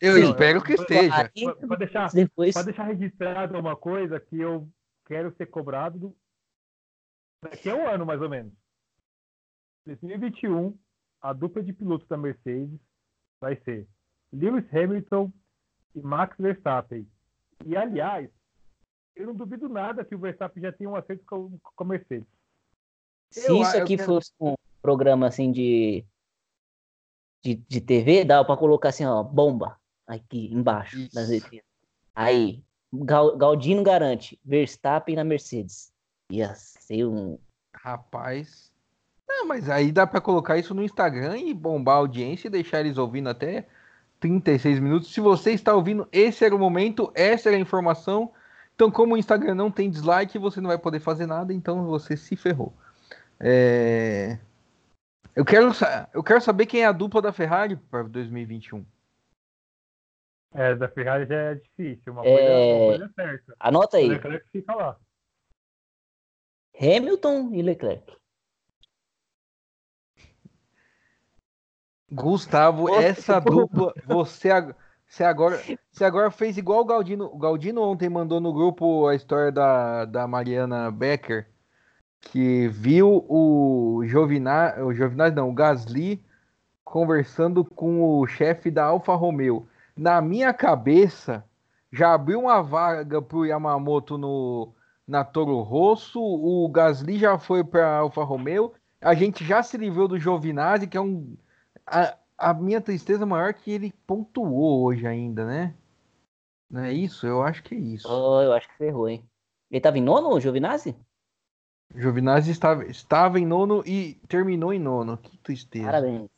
A: Eu Sim, espero que esteja.
B: Para deixar, Depois... deixar registrado uma coisa que eu quero ser cobrado do... daqui a um ano, mais ou menos. 2021, a dupla de pilotos da Mercedes vai ser Lewis Hamilton e Max Verstappen. E, aliás, eu não duvido nada que o Verstappen já tenha um acerto com, com a Mercedes.
C: Se eu, isso aqui quero... fosse um programa assim de, de, de TV, dava para colocar assim, ó, bomba aqui embaixo isso. das letrinhas. Aí, Galdino garante, Verstappen na Mercedes. Ia ser um.
A: Rapaz, não, mas aí dá para colocar isso no Instagram e bombar a audiência e deixar eles ouvindo até 36 minutos. Se você está ouvindo, esse era o momento, essa era a informação. Então, como o Instagram não tem dislike, você não vai poder fazer nada, então você se ferrou. É... Eu, quero, eu quero saber quem é a dupla da Ferrari para 2021.
B: É, da Ferrari já é difícil, uma, coisa, é... uma coisa é certa.
C: Anota aí.
B: Leclerc fica lá.
C: Hamilton e Leclerc.
A: Gustavo, essa (laughs) dupla, você, você, agora, você agora fez igual o Galdino. O Galdino ontem mandou no grupo a história da, da Mariana Becker, que viu o Giovinazzi, o Giovinazzi não, o Gasly conversando com o chefe da Alfa Romeo. Na minha cabeça, já abriu uma vaga para o Yamamoto no, na Toro Rosso, o Gasly já foi para Alfa Romeo, a gente já se livrou do Giovinazzi, que é um a, a minha tristeza maior é que ele pontuou hoje ainda, né? Não é isso? Eu acho que é isso.
C: Oh, eu acho que ferrou, hein? Ele tava em nono, o Giovinazzi?
A: Giovinazzi estava, estava em nono e terminou em nono. Que tristeza.
C: Parabéns.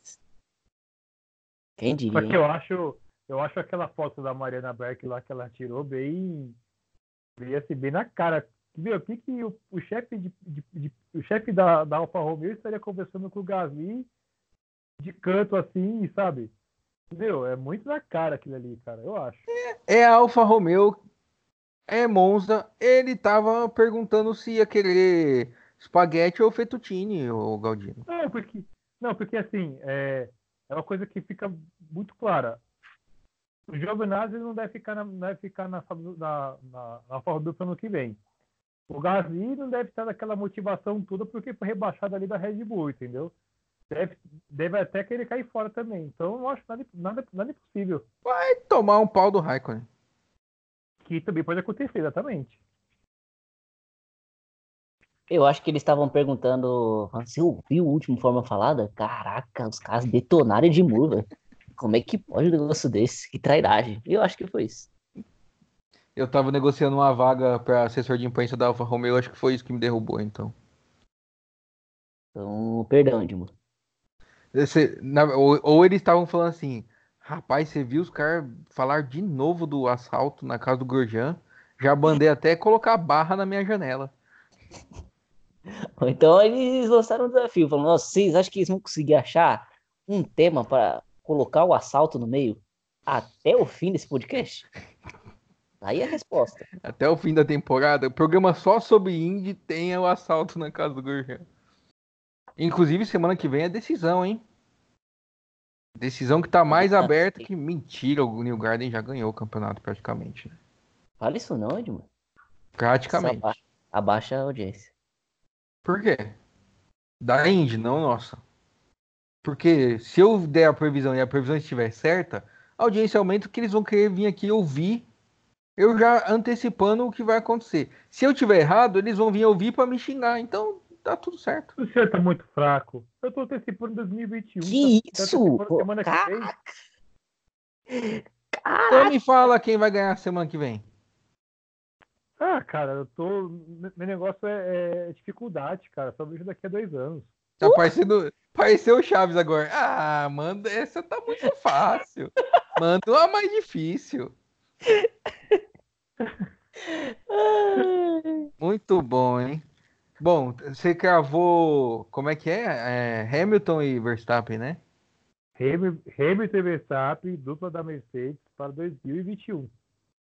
C: Quem diria?
B: Porque eu acho, eu acho aquela foto da Mariana Berk lá que ela tirou bem. Veio assim, bem na cara. Viu? O que, que o, o chefe de, de, de, o chefe da, da Alfa Romeo estaria conversando com o Gasly de canto assim, sabe? Meu, é muito na cara aquilo ali, cara, eu acho.
A: É, é Alfa Romeo, é Monza. Ele tava perguntando se ia querer espaguete ou fettuccine, o Galdino.
B: Não, porque, não, porque assim, é, é uma coisa que fica muito clara. O Giovinazzi não deve ficar na, deve ficar na, na, na, na ano que vem. O Gasly não deve estar naquela motivação toda porque foi rebaixado ali da Red Bull, entendeu? Deve, deve até querer cair fora também. Então não acho nada, nada, nada impossível.
A: Vai tomar um pau do Raikkonen.
B: Que também pode acontecer, exatamente.
C: Eu acho que eles estavam perguntando. Você ouviu o último Forma Falada? Caraca, os caras detonaram de velho. Como é que pode um negócio desse? Que trairagem. Eu acho que foi isso.
A: Eu tava negociando uma vaga para assessor de imprensa da Alfa Romeo, acho que foi isso que me derrubou, então.
C: Então, perdão, Edmundo.
A: Você, na, ou, ou, eles estavam falando assim, rapaz, você viu os caras falar de novo do assalto na casa do Gorjan? Já bandei até colocar barra na minha janela. (laughs)
C: Então eles lançaram um desafio, falando, Nossa, vocês acham que eles vão conseguir achar um tema para colocar o assalto no meio até o fim desse podcast? Aí é a resposta.
A: Até o fim da temporada, o programa só sobre Indy tem o assalto na casa do Gorjan. Inclusive, semana que vem é decisão, hein? Decisão que tá mais aberta que mentira. O New Garden já ganhou o campeonato praticamente. Né?
C: Fala isso não, Edmund.
A: Praticamente.
C: Abaixa, abaixa, a audiência.
A: Por quê? Da Indy, não nossa. Porque se eu der a previsão e a previsão estiver certa, a audiência aumenta que eles vão querer vir aqui ouvir. Eu já antecipando o que vai acontecer. Se eu tiver errado, eles vão vir ouvir para me xingar. Então, tá tudo certo.
B: O senhor tá muito fraco. Eu tô antecipando 2021.
C: Que tá, isso? Tá semana Caraca.
A: que vem. Então me fala quem vai ganhar semana que vem.
B: Ah, cara, eu tô. Meu negócio é, é dificuldade, cara. Só vejo daqui a dois anos.
A: Tá uh! parecendo. Pareceu o Chaves agora. Ah, manda, essa tá muito (laughs) fácil. Manda uma mais difícil. (laughs) Muito bom, hein? Bom, você cravou. Como é que é? é Hamilton e Verstappen, né?
B: Hamilton e Verstappen, dupla da Mercedes para 2021.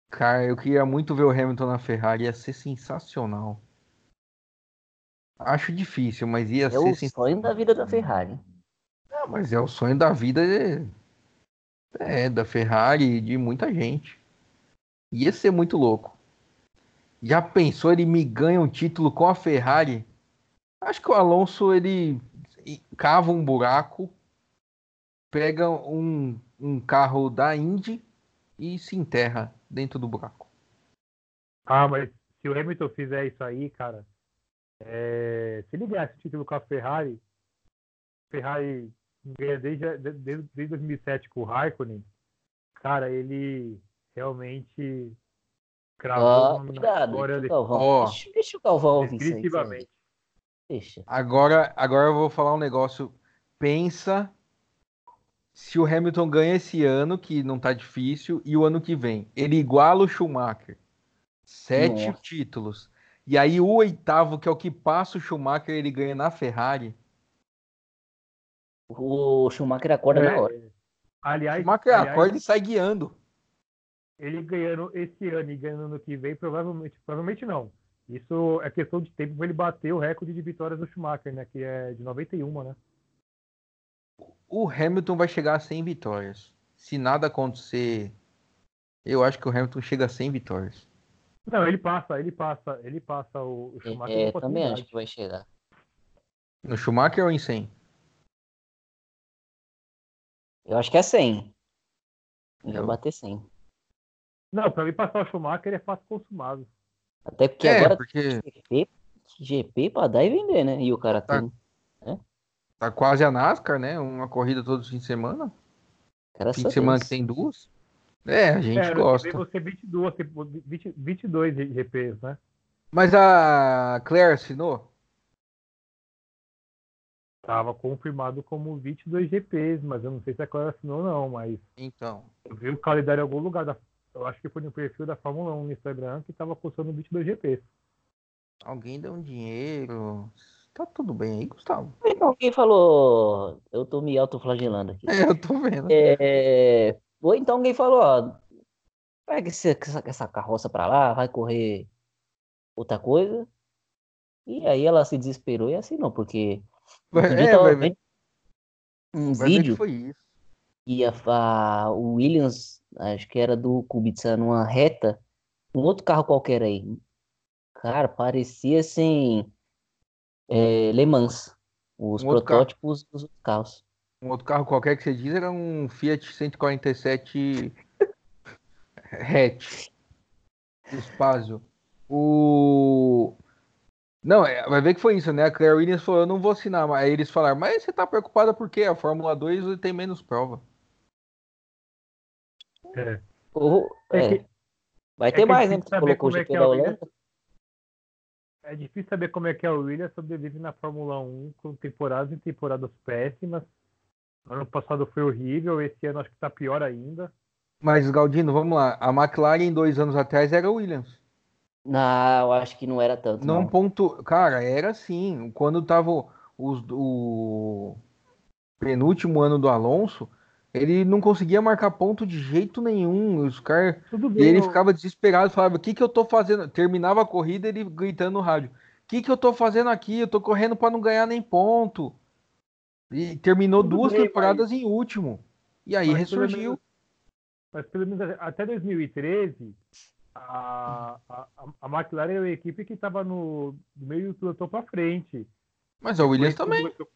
A: Cara, eu queria muito ver o Hamilton na Ferrari, ia ser sensacional. Acho difícil, mas ia
C: é
A: ser.
C: É o sonho da vida da Ferrari.
A: Ah, mas é o sonho da vida de... é, da Ferrari e de muita gente. Ia ser muito louco. Já pensou ele me ganha um título com a Ferrari? Acho que o Alonso ele cava um buraco, pega um, um carro da Indy e se enterra dentro do buraco.
B: Ah, mas se o Hamilton fizer isso aí, cara, é... se ele ganhasse o título com a Ferrari, Ferrari ganha desde, desde, desde 2007 com o Raikkonen, cara, ele realmente
C: cravou oh, na cuidado, história deixa, oh, deixa, deixa o Galvão ouvir
A: definitivamente. Deixa. Agora, agora eu vou falar um negócio. Pensa se o Hamilton ganha esse ano, que não tá difícil, e o ano que vem. Ele iguala o Schumacher. Sete Nossa. títulos. E aí o oitavo, que é o que passa o Schumacher, ele ganha na Ferrari.
C: O Schumacher acorda é. na hora.
A: Aliás, Schumacher aliás, acorda e sai guiando.
B: Ele ganhando esse ano e ganhando no que vem, provavelmente, provavelmente não. Isso é questão de tempo para ele bater o recorde de vitórias do Schumacher, né? Que é de 91, né?
A: o Hamilton vai chegar a 100 vitórias. Se nada acontecer, eu acho que o Hamilton chega a 100 vitórias.
B: Não, ele passa, ele passa, ele passa o, Schumacher.
C: É, também acho que vai chegar.
A: No Schumacher ou em 100?
C: Eu acho que é 100. Ele vai bater 100.
B: Não, pra mim passar o Schumacher é fácil consumado.
C: Até porque é, agora porque... GP, GP pra dar e vender, né? E o cara tá. tem.
A: Tá quase a NASCAR, né? Uma corrida todo fim de semana. Cara, fim de semana que tem duas. É, a gente é, gosta.
B: Você 22, 20, 22 GPs, né?
A: Mas a Claire assinou?
B: Tava confirmado como 22 GPs, mas eu não sei se a Claire assinou ou não, mas...
A: Então.
B: Eu vi o calendário em algum lugar, da, eu acho que foi no perfil da Fórmula 1 no Instagram, que tava custando 22 GPs.
A: Alguém deu um dinheiro, Tá tudo bem aí, Gustavo.
C: Então, alguém falou. Eu tô me autoflagelando aqui. (laughs)
A: É, eu tô vendo.
C: É... Ou então alguém falou, ó. Pega essa, essa carroça pra lá, vai correr outra coisa. E aí ela se desesperou e assinou, porque.
A: Vai, é, vai
C: ver. Um
A: vai
C: vídeo.
A: Ver foi isso.
C: E a, a, o Williams, acho que era do Kubica, numa reta, um outro carro qualquer aí. Cara, parecia assim é, Le Mans, os um protótipos dos carros.
A: Um outro carro qualquer que você diz era um Fiat 147 hatch. Espaço. O. Não, é, vai ver que foi isso, né? A Claire Williams falou, eu não vou assinar. Aí eles falaram, mas você tá preocupada por quê? A Fórmula 2 tem menos prova.
C: É. Oh, é. Vai ter é mais, né? Você colocou o GP é da Holanda.
B: É difícil saber como é que é o Williams sobrevive na Fórmula 1 com temporadas e temporadas péssimas. Ano passado foi horrível, esse ano acho que tá pior ainda.
A: Mas, Galdino, vamos lá. A McLaren, dois anos atrás, era o Williams.
C: Não, acho que não era tanto.
A: Não, não. ponto. Cara, era sim. Quando tava os, o penúltimo ano do Alonso, ele não conseguia marcar ponto de jeito nenhum. Os caras. E ele ficava desesperado, falava: O que, que eu tô fazendo? Terminava a corrida, ele gritando no rádio: O que, que eu tô fazendo aqui? Eu tô correndo para não ganhar nem ponto. E terminou Tudo duas bem, temporadas mas... em último. E aí mas ressurgiu. Menos,
B: mas pelo menos até 2013, a, a, a McLaren era a equipe que estava no, no meio do pelotão para frente.
A: Mas a Williams também. Começou,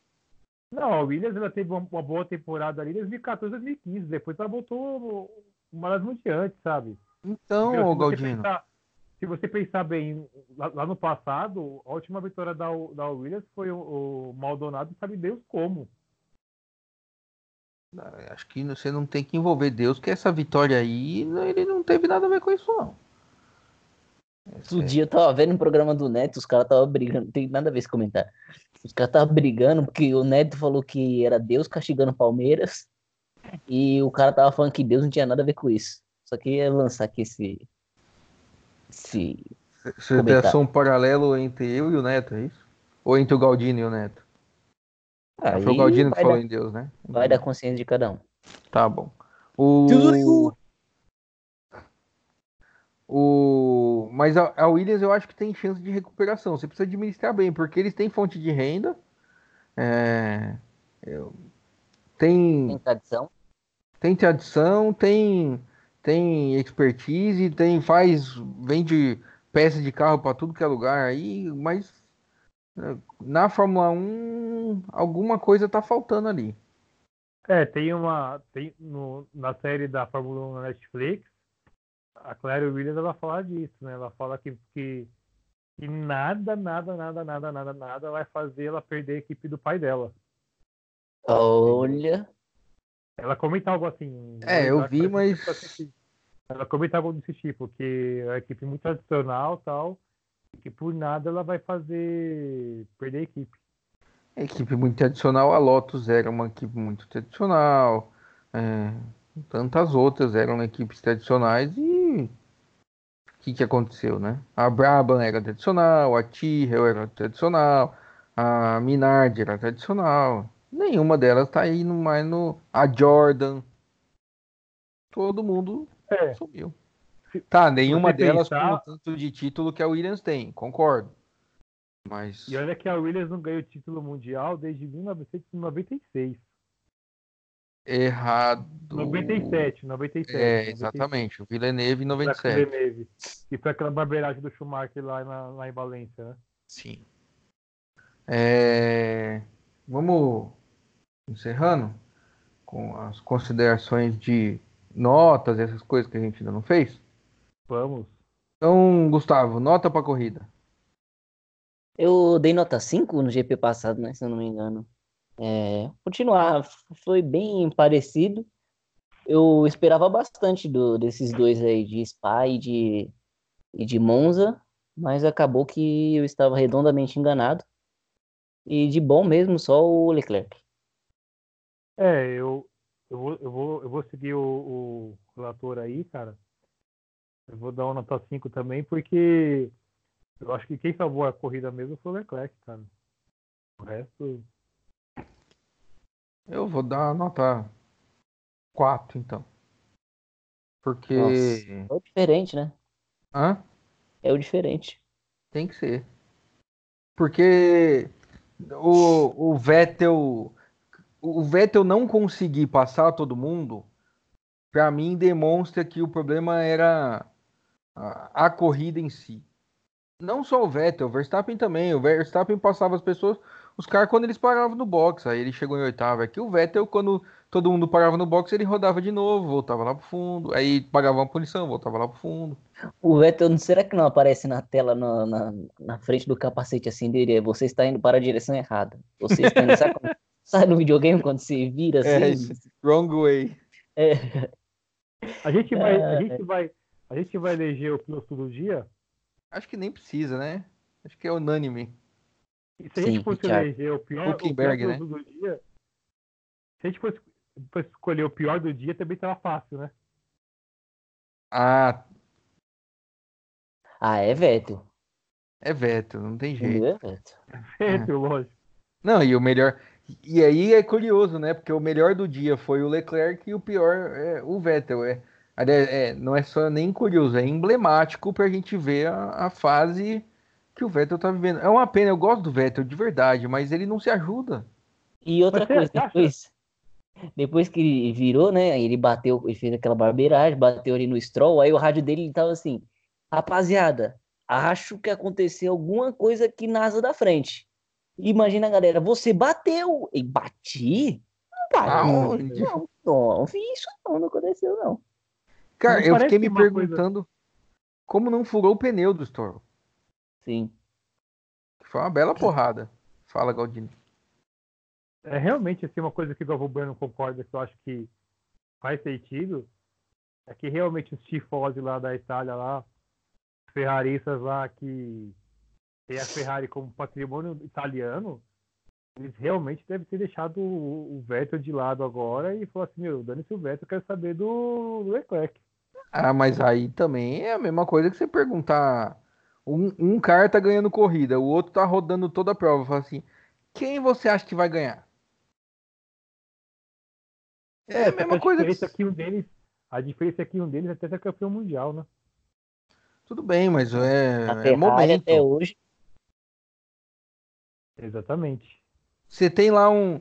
B: não, a Williams ela teve uma, uma boa temporada ali em 2014, 2015. Depois ela voltou uma das mundiantes, sabe?
A: Então, então Galdino.
B: Pensar, se você pensar bem, lá, lá, no passado, a última vitória da, da Williams foi o, o Maldonado, sabe Deus como.
A: Acho que você não tem que envolver Deus, que essa vitória aí, ele não teve nada a ver com isso, não.
C: Outro dia eu tava vendo um programa do Neto, os caras tava brigando, não tem nada a ver esse comentário. Os caras tava brigando porque o Neto falou que era Deus castigando Palmeiras e o cara tava falando que Deus não tinha nada a ver com isso. Só queria lançar aqui esse. esse
A: Você tem um paralelo entre eu e o Neto, é isso? Ou entre o Galdino e o Neto? Aí Foi o Galdino que falou em Deus, né?
C: Vai da consciência de cada um.
A: Tá bom. O... O... Mas a, a, Williams eu acho que tem chance de recuperação. Você precisa administrar bem, porque eles têm fonte de renda. É... Eu... Tem...
C: tem tradição.
A: Tem tradição, tem, tem expertise, tem faz vende peça de carro para tudo que é lugar aí, mas é, na Fórmula 1 alguma coisa tá faltando ali.
B: É, tem uma tem no, na série da Fórmula 1 na Netflix a Claire Williams ela fala disso, né? Ela fala que, que, que nada, nada, nada, nada, nada, nada vai fazer ela perder a equipe do pai dela.
C: Olha.
B: Ela comenta algo assim.
A: É, eu vi, mas.
B: Ela comenta algo desse tipo, que é a equipe muito tradicional tal, que por nada ela vai fazer perder a equipe.
A: A equipe muito tradicional, a Lotus era uma equipe muito tradicional. É, tantas outras eram equipes tradicionais e que, que aconteceu, né? A Brabham era tradicional, a Tyrrell era tradicional, a Minardi era tradicional. Nenhuma delas tá indo mais no. A Jordan. Todo mundo é. sumiu. Tá, nenhuma delas pensar... com o tanto de título que a Williams tem, concordo. Mas...
B: E olha que a Williams não ganhou título mundial desde 1996.
A: Errado.
B: 97, 97.
A: É, exatamente. 97. O Villeneuve em 97. Villeneuve.
B: E foi aquela barbeiragem do Schumacher lá, na, lá em Valência, né?
A: Sim. É... Vamos encerrando com as considerações de notas, essas coisas que a gente ainda não fez?
B: Vamos.
A: Então, Gustavo, nota para corrida.
C: Eu dei nota 5 no GP passado, né? Se eu não me engano. É, continuar, foi bem parecido. Eu esperava bastante do, desses dois aí, de Spa e de, e de Monza, mas acabou que eu estava redondamente enganado. E de bom mesmo, só o Leclerc.
B: É, eu, eu, vou, eu, vou, eu vou seguir o, o relator aí, cara. Eu vou dar uma nota 5 também, porque eu acho que quem salvou a corrida mesmo foi o Leclerc, cara. O resto
A: eu vou dar nota 4, então. Porque.
C: Nossa, é o diferente, né?
A: Hã?
C: É o diferente.
A: Tem que ser. Porque o, o Vettel. O Vettel não conseguir passar todo mundo, para mim demonstra que o problema era a, a corrida em si. Não só o Vettel, o Verstappen também. O Verstappen passava as pessoas os caras quando eles paravam no box, aí ele chegou em oitavo. Aqui o Vettel, quando todo mundo parava no box, ele rodava de novo, voltava lá pro fundo, aí pagava uma punição, voltava lá pro fundo.
C: O Vettel, será que não aparece na tela, na, na, na frente do capacete assim dele? Você está indo para a direção errada. Você está indo, sabe, (laughs) sabe no videogame quando você vira assim?
A: É, wrong way.
C: É.
B: A gente vai, a é. gente vai, a gente vai eleger o piloto do dia?
A: Acho que nem precisa, né? Acho que é unânime.
B: E se a gente fosse eleger o pior, o pior né? do dia, se a gente fosse, fosse, escolher o pior do dia, também tava fácil, né?
A: Ah.
C: Ah, é Veto.
A: É Veto, não tem jeito.
C: É Veto.
B: É Veto, é. lógico.
A: Não, e o melhor. E aí é curioso, né? Porque o melhor do dia foi o Leclerc e o pior é o Vettel. É, é, não é só nem curioso, é emblemático pra gente ver a, a fase que o Vettel tá vivendo. É uma pena, eu gosto do Vettel de verdade, mas ele não se ajuda.
C: E outra coisa, depois, depois que ele virou, né? Ele bateu, ele fez aquela barbeiragem, bateu ali no Stroll, aí o rádio dele ele tava assim, rapaziada, acho que aconteceu alguma coisa aqui na asa da frente. Imagina, galera, você bateu. E bati? Não, não, não, não fiz isso não, não aconteceu não.
A: Cara, não eu fiquei me perguntando coisa... como não furou o pneu do Stroll.
C: Sim.
A: Foi uma bela porrada. Fala, Galdino.
B: É realmente assim, uma coisa que o Galvão Bueno concorda que eu acho que faz sentido é que realmente os tifose lá da Itália lá ferraristas lá que tem a Ferrari como patrimônio italiano, eles realmente devem ter deixado o, Vettel de lado agora e falou assim, meu, dane-se o Vettel, eu quero saber do, do Leclerc.
A: Ah, mas aí também é a mesma coisa que você perguntar. Um, um cara tá ganhando corrida, o outro tá rodando toda a prova. Fala assim: quem você acha que vai ganhar?
B: É, é a mesma a coisa. Diferença que... um deles, a diferença é que um deles até é campeão mundial, né?
A: Tudo bem, mas é, é momento.
C: até hoje.
B: Exatamente.
A: Você tem lá um.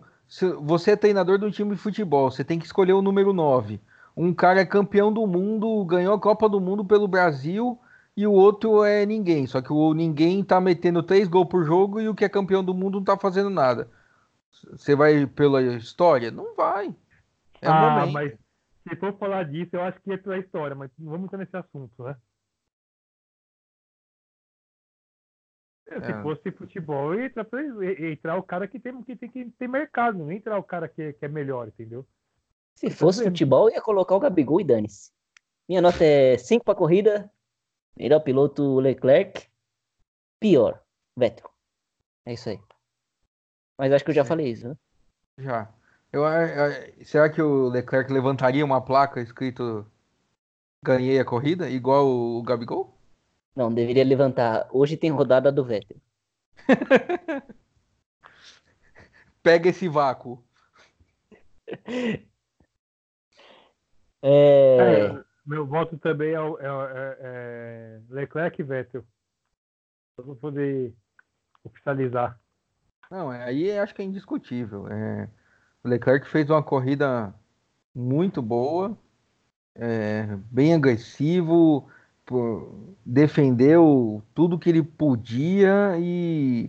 A: Você é treinador de um time de futebol, você tem que escolher o número 9 um cara é campeão do mundo, ganhou a Copa do Mundo pelo Brasil e o outro é ninguém. Só que o ninguém tá metendo três gols por jogo e o que é campeão do mundo não tá fazendo nada. Você vai pela história? Não vai.
B: É ah, momento. mas se for falar disso, eu acho que é pela história, mas não vamos entrar nesse assunto, né? É. Se fosse futebol, entra, entrar o cara que tem que, tem, que tem mercado, não entrar o cara que, que é melhor, entendeu?
C: Se fosse futebol, ia colocar o Gabigol e dane-se. Minha nota é 5 para corrida. Melhor piloto Leclerc. Pior, Vettel. É isso aí. Mas acho que eu já falei isso, né?
A: Já. Eu, eu, será que o Leclerc levantaria uma placa escrito ganhei a corrida, igual o, o Gabigol?
C: Não, deveria levantar. Hoje tem rodada do Vettel. (laughs)
A: Pega esse vácuo.
B: É... É, meu voto também é, é, é, é Leclerc e Vettel. Para poder oficializar.
A: Não, aí acho que é indiscutível. É, o Leclerc fez uma corrida muito boa, é, bem agressivo, defendeu tudo que ele podia e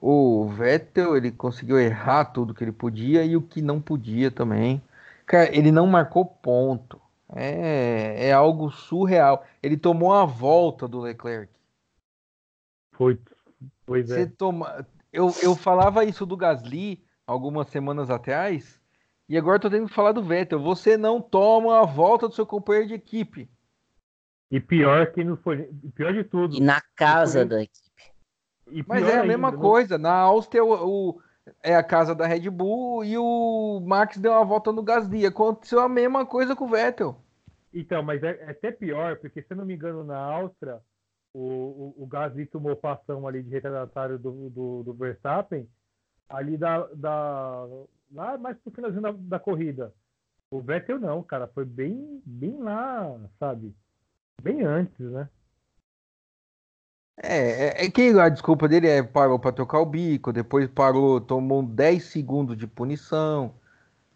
A: o Vettel ele conseguiu errar tudo que ele podia e o que não podia também. Cara, ele não marcou ponto. É, é algo surreal. Ele tomou a volta do Leclerc.
B: Foi. Pois
A: é. Toma... Eu, eu falava isso do Gasly algumas semanas atrás. E agora tô tendo que falar do Vettel. Você não toma a volta do seu companheiro de equipe.
B: E pior que não foi. Pior de tudo.
C: E na casa da equipe.
A: Mas é a mesma ainda, coisa. Na Áustria, o, o é a casa da Red Bull e o Max deu uma volta no Gasly. Aconteceu a mesma coisa com o Vettel.
B: Então, mas é, é até pior, porque se eu não me engano, na Áustria, o, o, o Gasly tomou passão ali de retardatário do, do, do Verstappen, ali da, da, lá mais pro finalzinho da, da corrida. O Vettel não, cara, foi bem, bem lá, sabe? Bem antes, né?
A: É, é, é, que a desculpa dele é parou para tocar o bico, depois parou, tomou 10 segundos de punição.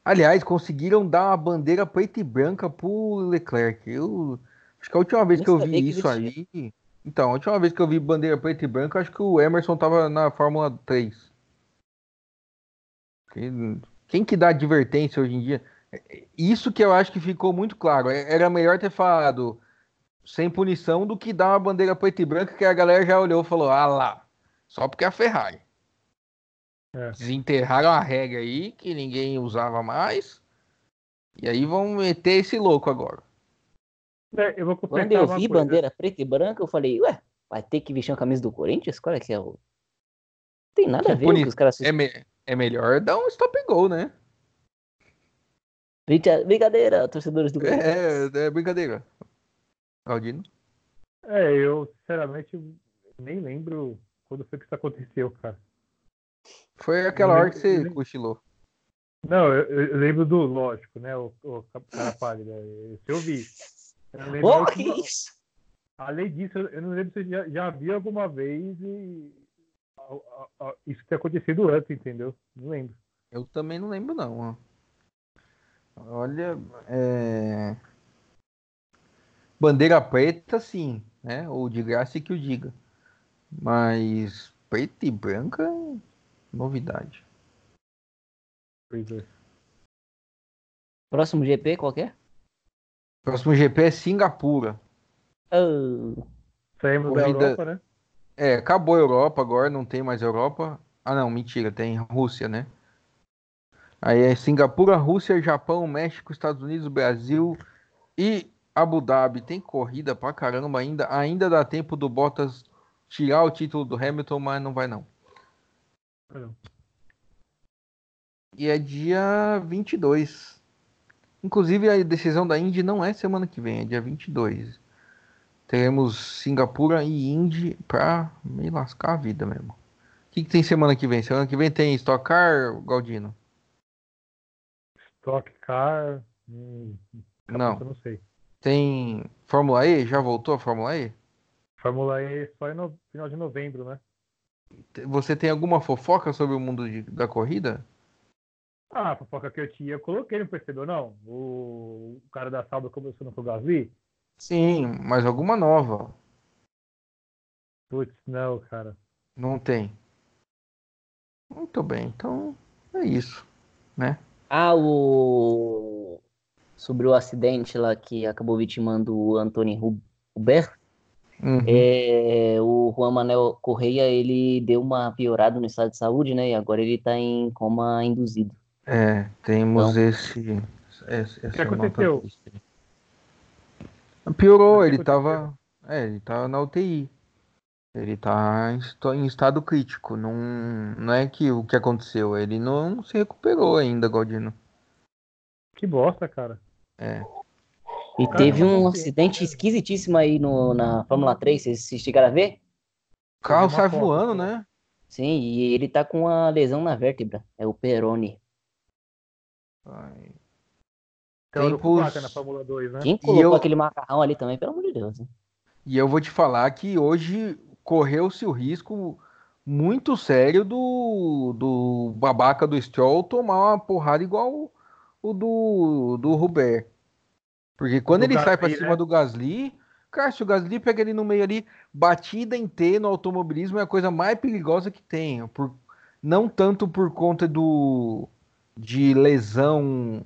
A: Aliás, conseguiram dar uma bandeira preta e branca pro Leclerc. Eu acho que a última vez que eu vi isso aí. Então, a última vez que eu vi bandeira preta e branca, acho que o Emerson tava na Fórmula 3. Quem que dá advertência hoje em dia? Isso que eu acho que ficou muito claro. É, era melhor ter falado sem punição do que dar uma bandeira preta e branca que a galera já olhou e falou: ah lá, só porque é a Ferrari. É. Desenterraram a regra aí que ninguém usava mais. E aí vão meter esse louco agora.
C: É, eu Quando eu vi bandeira preta e branca, eu falei, ué, vai ter que vestir uma camisa do Corinthians? Qual é que é o. Não tem nada a ver com os caras.
A: É, me... é melhor dar um stop and go, né?
C: Brincadeira, torcedores do
A: É, é brincadeira. Aldino?
B: É, eu sinceramente nem lembro quando foi que isso aconteceu, cara.
A: Foi aquela hora que você cochilou.
B: Não, eu, eu, lembro do, lógico, né? O, o cara pálida. Esse eu vi.
C: Eu oh, que isso?
B: Além disso, eu não lembro se eu já, já vi alguma vez e a, a, isso ter acontecido antes, entendeu? Não lembro.
A: Eu também não lembro, não. Olha, é... Bandeira preta, sim, né? Ou de graça que o diga. Mas preta e branca, novidade.
B: É.
C: Próximo GP, qual é?
A: Próximo GP é Singapura.
C: Oh.
B: Saímos Corrida... da Europa, né?
A: É, acabou a Europa agora, não tem mais Europa. Ah, não, mentira, tem Rússia, né? Aí é Singapura, Rússia, Japão, México, Estados Unidos, Brasil e Abu Dhabi tem corrida pra caramba ainda. Ainda dá tempo do Bottas tirar o título do Hamilton, mas não vai não. não. E é dia 22. Inclusive a decisão da Indy não é semana que vem, é dia 22. Teremos Singapura e Indy pra me lascar a vida mesmo. O que, que tem semana que vem? Semana que vem tem Stock Car, Galdino?
B: Stock Car. Hum,
A: não. não sei. Tem Fórmula E? Já voltou a Fórmula E?
B: Fórmula E só no final de novembro, né?
A: Você tem alguma fofoca sobre o mundo de, da corrida?
B: Ah, a fofoca que eu tinha, eu coloquei no percebeu não? O, o cara da Sauber começando com o Gasly?
A: Sim, mas alguma nova.
B: Putz, não, cara.
A: Não tem. Muito bem, então é isso, né?
C: Ah, o. Sobre o acidente lá que acabou vitimando o Antônio Hubert. Uhum. É, o Juan Manuel Correia, ele deu uma piorada no estado de saúde, né? E agora ele tá em coma induzido.
A: É, temos então, esse,
B: esse. O que aconteceu?
A: Piorou, ele tava. É, ele tava na UTI. Ele tá em estado crítico. Não, não é que o que aconteceu. Ele não se recuperou ainda, Galdino.
B: Que bosta, cara.
A: É.
C: E teve um acidente esquisitíssimo aí no, na Fórmula 3, vocês chegaram a ver?
A: O carro sai voando, né?
C: Sim, e ele tá com uma lesão na vértebra. É o Peroni.
B: Ai. Tempos... na Fórmula 2, né?
C: Quem colocou eu... aquele macarrão ali também, pelo amor de Deus. Hein?
A: E eu vou te falar que hoje correu-se o risco muito sério do, do babaca do Stroll tomar uma porrada igual o do, do Robert. Porque quando do ele Gasly, sai para cima né? do Gasly, cara, se o Gasly pega ele no meio ali, batida em T no automobilismo é a coisa mais perigosa que tem. Por, não tanto por conta do de lesão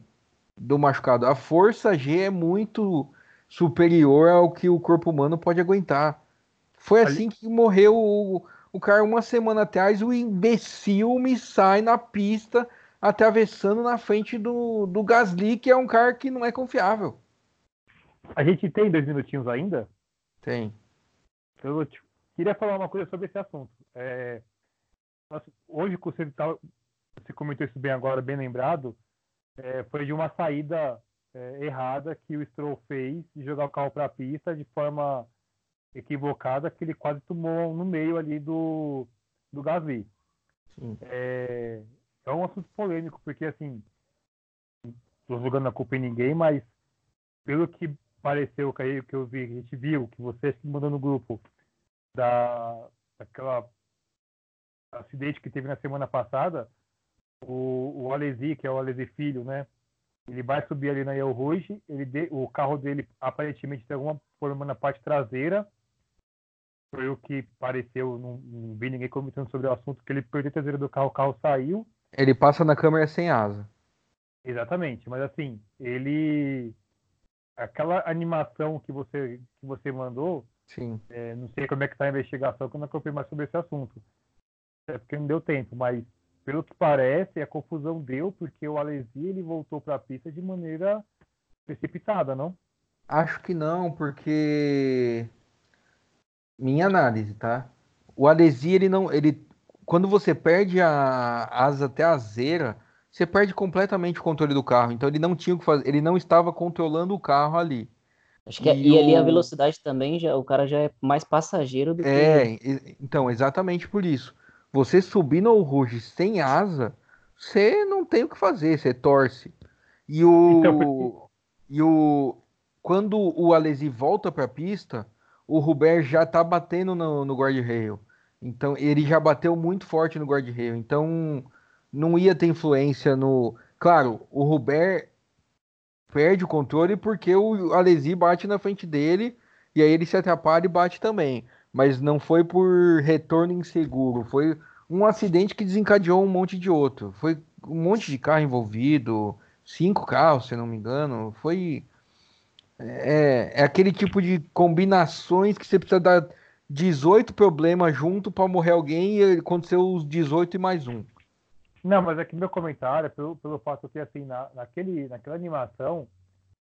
A: do machucado. A força G é muito superior ao que o corpo humano pode aguentar. Foi assim que morreu o, o cara uma semana atrás. O imbecil me sai na pista atravessando na frente do, do Gasly, que é um cara que não é confiável.
B: A gente tem dois minutinhos ainda?
A: Tem.
B: Eu queria falar uma coisa sobre esse assunto. É, hoje, você, tá, você comentou isso bem agora, bem lembrado, é, foi de uma saída é, errada que o Stroll fez de jogar o carro para a pista de forma equivocada que ele quase tomou no meio ali do, do Gasly. É, é um assunto polêmico, porque assim, estou jogando a culpa em ninguém, mas pelo que pareceu que eu vi, a gente viu, que você mandou no grupo da daquela acidente que teve na semana passada, o, o Alesi, que é o Alesi Filho, né? Ele vai subir ali na El Rouge, ele de, o carro dele aparentemente tem alguma problema na parte traseira, foi o que pareceu, não, não vi ninguém comentando sobre o assunto, que ele perdeu a traseira do carro, o carro saiu.
A: Ele passa na câmera sem asa.
B: Exatamente, mas assim, ele. Aquela animação que você, que você mandou,
A: Sim.
B: É, não sei como é que está a investigação, que eu não acompanhei mais sobre esse assunto. É porque não deu tempo, mas pelo que parece, a confusão deu porque o Alesi ele voltou para a pista de maneira precipitada, não?
A: Acho que não, porque minha análise, tá? O Alesi, ele não. Ele, quando você perde a asa até a zera, você perde completamente o controle do carro. Então ele não tinha o que fazer, ele não estava controlando o carro ali.
C: Acho que é, e, e ali a velocidade também, já, o cara já é mais passageiro do
A: é, que. É, então, exatamente por isso. Você subir no Rouge sem asa, você não tem o que fazer, você torce. E o. (laughs) Então, e o. Quando o Alesi volta para a pista, o Ruber já tá batendo no, no guarda-rail. Então, ele já bateu muito forte no guarda-rail. Então, não ia ter influência no. Claro, o Ruber perde o controle porque o Alesi bate na frente dele e aí ele se atrapalha e bate também. Mas não foi por retorno inseguro, foi um acidente que desencadeou um monte de outro. Foi um monte de carro envolvido, cinco carros, se não me engano. Foi é, é aquele tipo de combinações que você precisa dar 18 problemas junto para morrer alguém e aconteceu os 18 e mais um.
B: Não, mas aqui meu comentário, pelo, pelo fato que assim, na, naquele, naquela animação,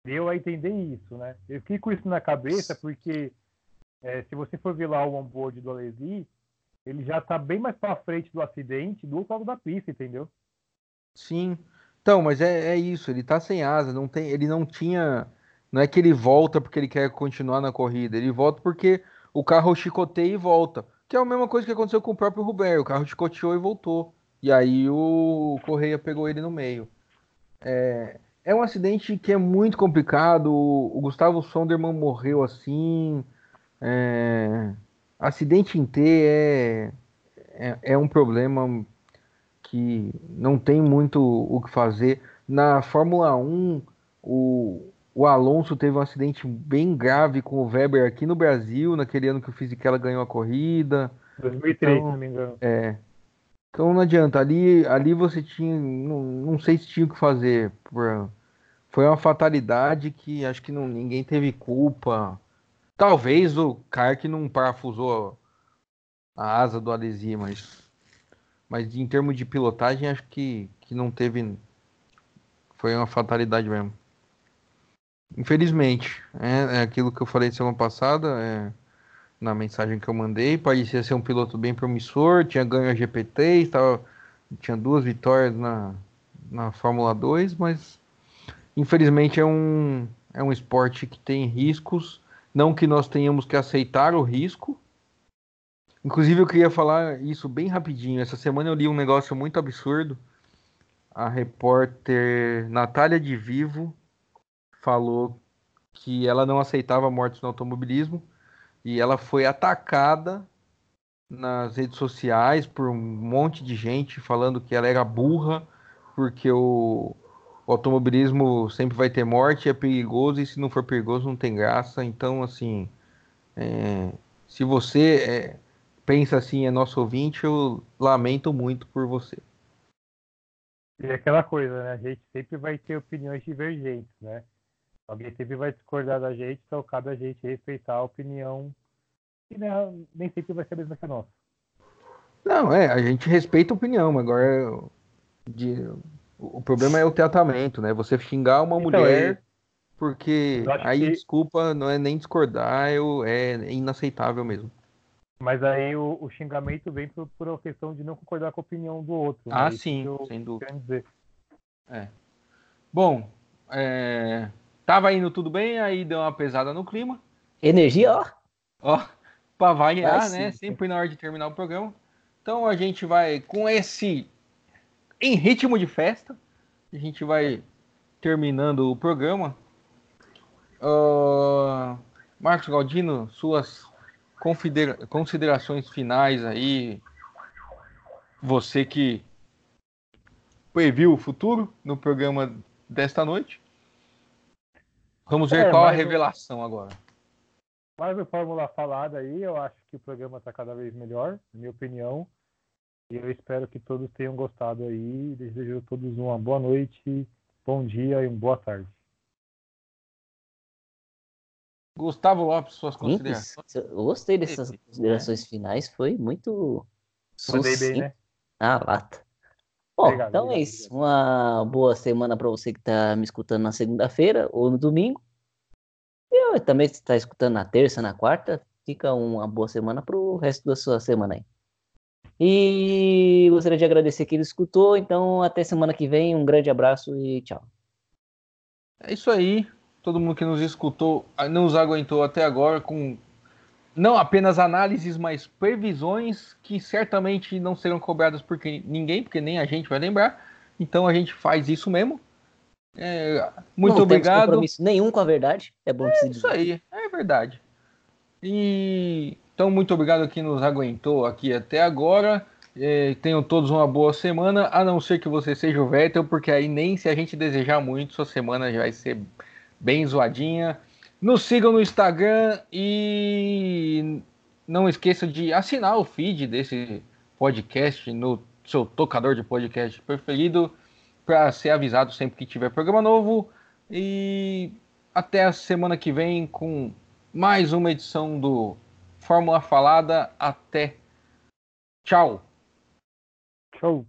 B: deu a entender isso, né? Eu fiquei com isso na cabeça porque é, se você for ver lá o onboard do Alesi, ele já tá bem mais para frente do acidente do outro lado da pista, entendeu?
A: Sim. Então, mas é, é isso, ele tá sem asa, não tem, ele não tinha. Não é que ele volta porque ele quer continuar na corrida, ele volta porque o carro chicoteia e volta. Que é a mesma coisa que aconteceu com o próprio Rubert, o carro chicoteou e voltou. E aí o Correia pegou ele no meio. É, é um acidente que é muito complicado. O Gustavo Sonderman morreu assim. É, acidente em T é, é, é, um problema que não tem muito o que fazer. Na Fórmula 1, o, o Alonso teve um acidente bem grave com o Weber aqui no Brasil, naquele ano que o Fisichella ganhou a corrida.
B: 2003, então, se não me engano.
A: É. Então não adianta. Ali, ali você tinha. Não, não sei se tinha o que fazer. Por, foi uma fatalidade que acho que não, ninguém teve culpa. Talvez o cara que não parafusou a asa do Alesi, mas, mas em termos de pilotagem, acho que, que não teve. Foi uma fatalidade mesmo. Infelizmente, é, é aquilo que eu falei semana passada, é, na mensagem que eu mandei. Parecia ser um piloto bem promissor, tinha ganho a GPT, estava, tinha duas vitórias na, na Fórmula 2, mas Infelizmente é um, é um esporte que tem riscos, não que nós tenhamos que aceitar o risco. Inclusive eu queria falar isso bem rapidinho. Essa semana eu li um negócio muito absurdo. A repórter Natália de Vivo falou que ela não aceitava mortes no automobilismo e ela foi atacada nas redes sociais por um monte de gente falando que ela era burra porque o, o automobilismo sempre vai ter morte, é perigoso, e se não for perigoso, não tem graça. Então, assim, é, se você é, pensa assim, é nosso ouvinte, eu lamento muito por você.
B: E aquela coisa, né? A gente sempre vai ter opiniões divergentes, né? Alguém sempre vai discordar da gente, então cabe a gente respeitar a opinião que né, nem sempre vai ser a mesma que a nossa.
A: Não, é, a gente respeita a opinião, mas agora de, o problema é o tratamento, né? Você xingar uma então, mulher é... porque aí que... desculpa, não é nem discordar, eu, é inaceitável mesmo.
B: Mas aí o, o xingamento vem por, por uma questão de não concordar com a opinião do outro. Né?
A: Ah, né? sim, sem dúvida. É. Bom, é... tava indo tudo bem, aí deu uma pesada no clima.
C: Energia, ó.
A: Ó, pra variar, né? Sempre na hora de terminar o programa. Então a gente vai com esse em ritmo de festa. A gente vai terminando o programa. Uh, Marcos Galdino, suas considerações finais aí. Você que previu o futuro no programa desta noite. Vamos ver é, qual a revelação agora.
B: Mais uma fórmula falada aí, eu acho que o programa está cada vez melhor, na minha opinião. E eu espero que todos tenham gostado aí. Desejo a todos uma boa noite, bom dia e uma boa tarde.
A: Gustavo Lopes, suas considerações.
C: Eu gostei dessas considerações finais, foi muito.
B: Mandei bem, né?
C: Ah, lata. Bom, obrigado, então é obrigado, é isso. Obrigado. Uma boa semana para você que está me escutando na segunda-feira ou no domingo. E eu também está escutando na terça, na quarta. Fica uma boa semana para o resto da sua semana aí. E gostaria de agradecer quem escutou. Então, até semana que vem. Um grande abraço e tchau.
A: É isso aí. Todo mundo que nos escutou, nos aguentou até agora com não apenas análises, mas previsões que certamente não serão cobradas por ninguém, porque nem a gente vai lembrar. Então a gente faz isso mesmo. É, muito não obrigado. Não
C: compromisso nenhum com a verdade. É bom
A: é Isso aí, é verdade. E então, muito obrigado a quem nos aguentou aqui até agora. É, tenham todos uma boa semana, a não ser que você seja o Vettel, porque aí nem se a gente desejar muito, sua semana já vai ser bem zoadinha. Nos sigam no Instagram e não esqueça de assinar o feed desse podcast no seu tocador de podcast preferido para ser avisado sempre que tiver programa novo. E até a semana que vem com mais uma edição do Fórmula Falada. Até. Tchau.
B: Tchau.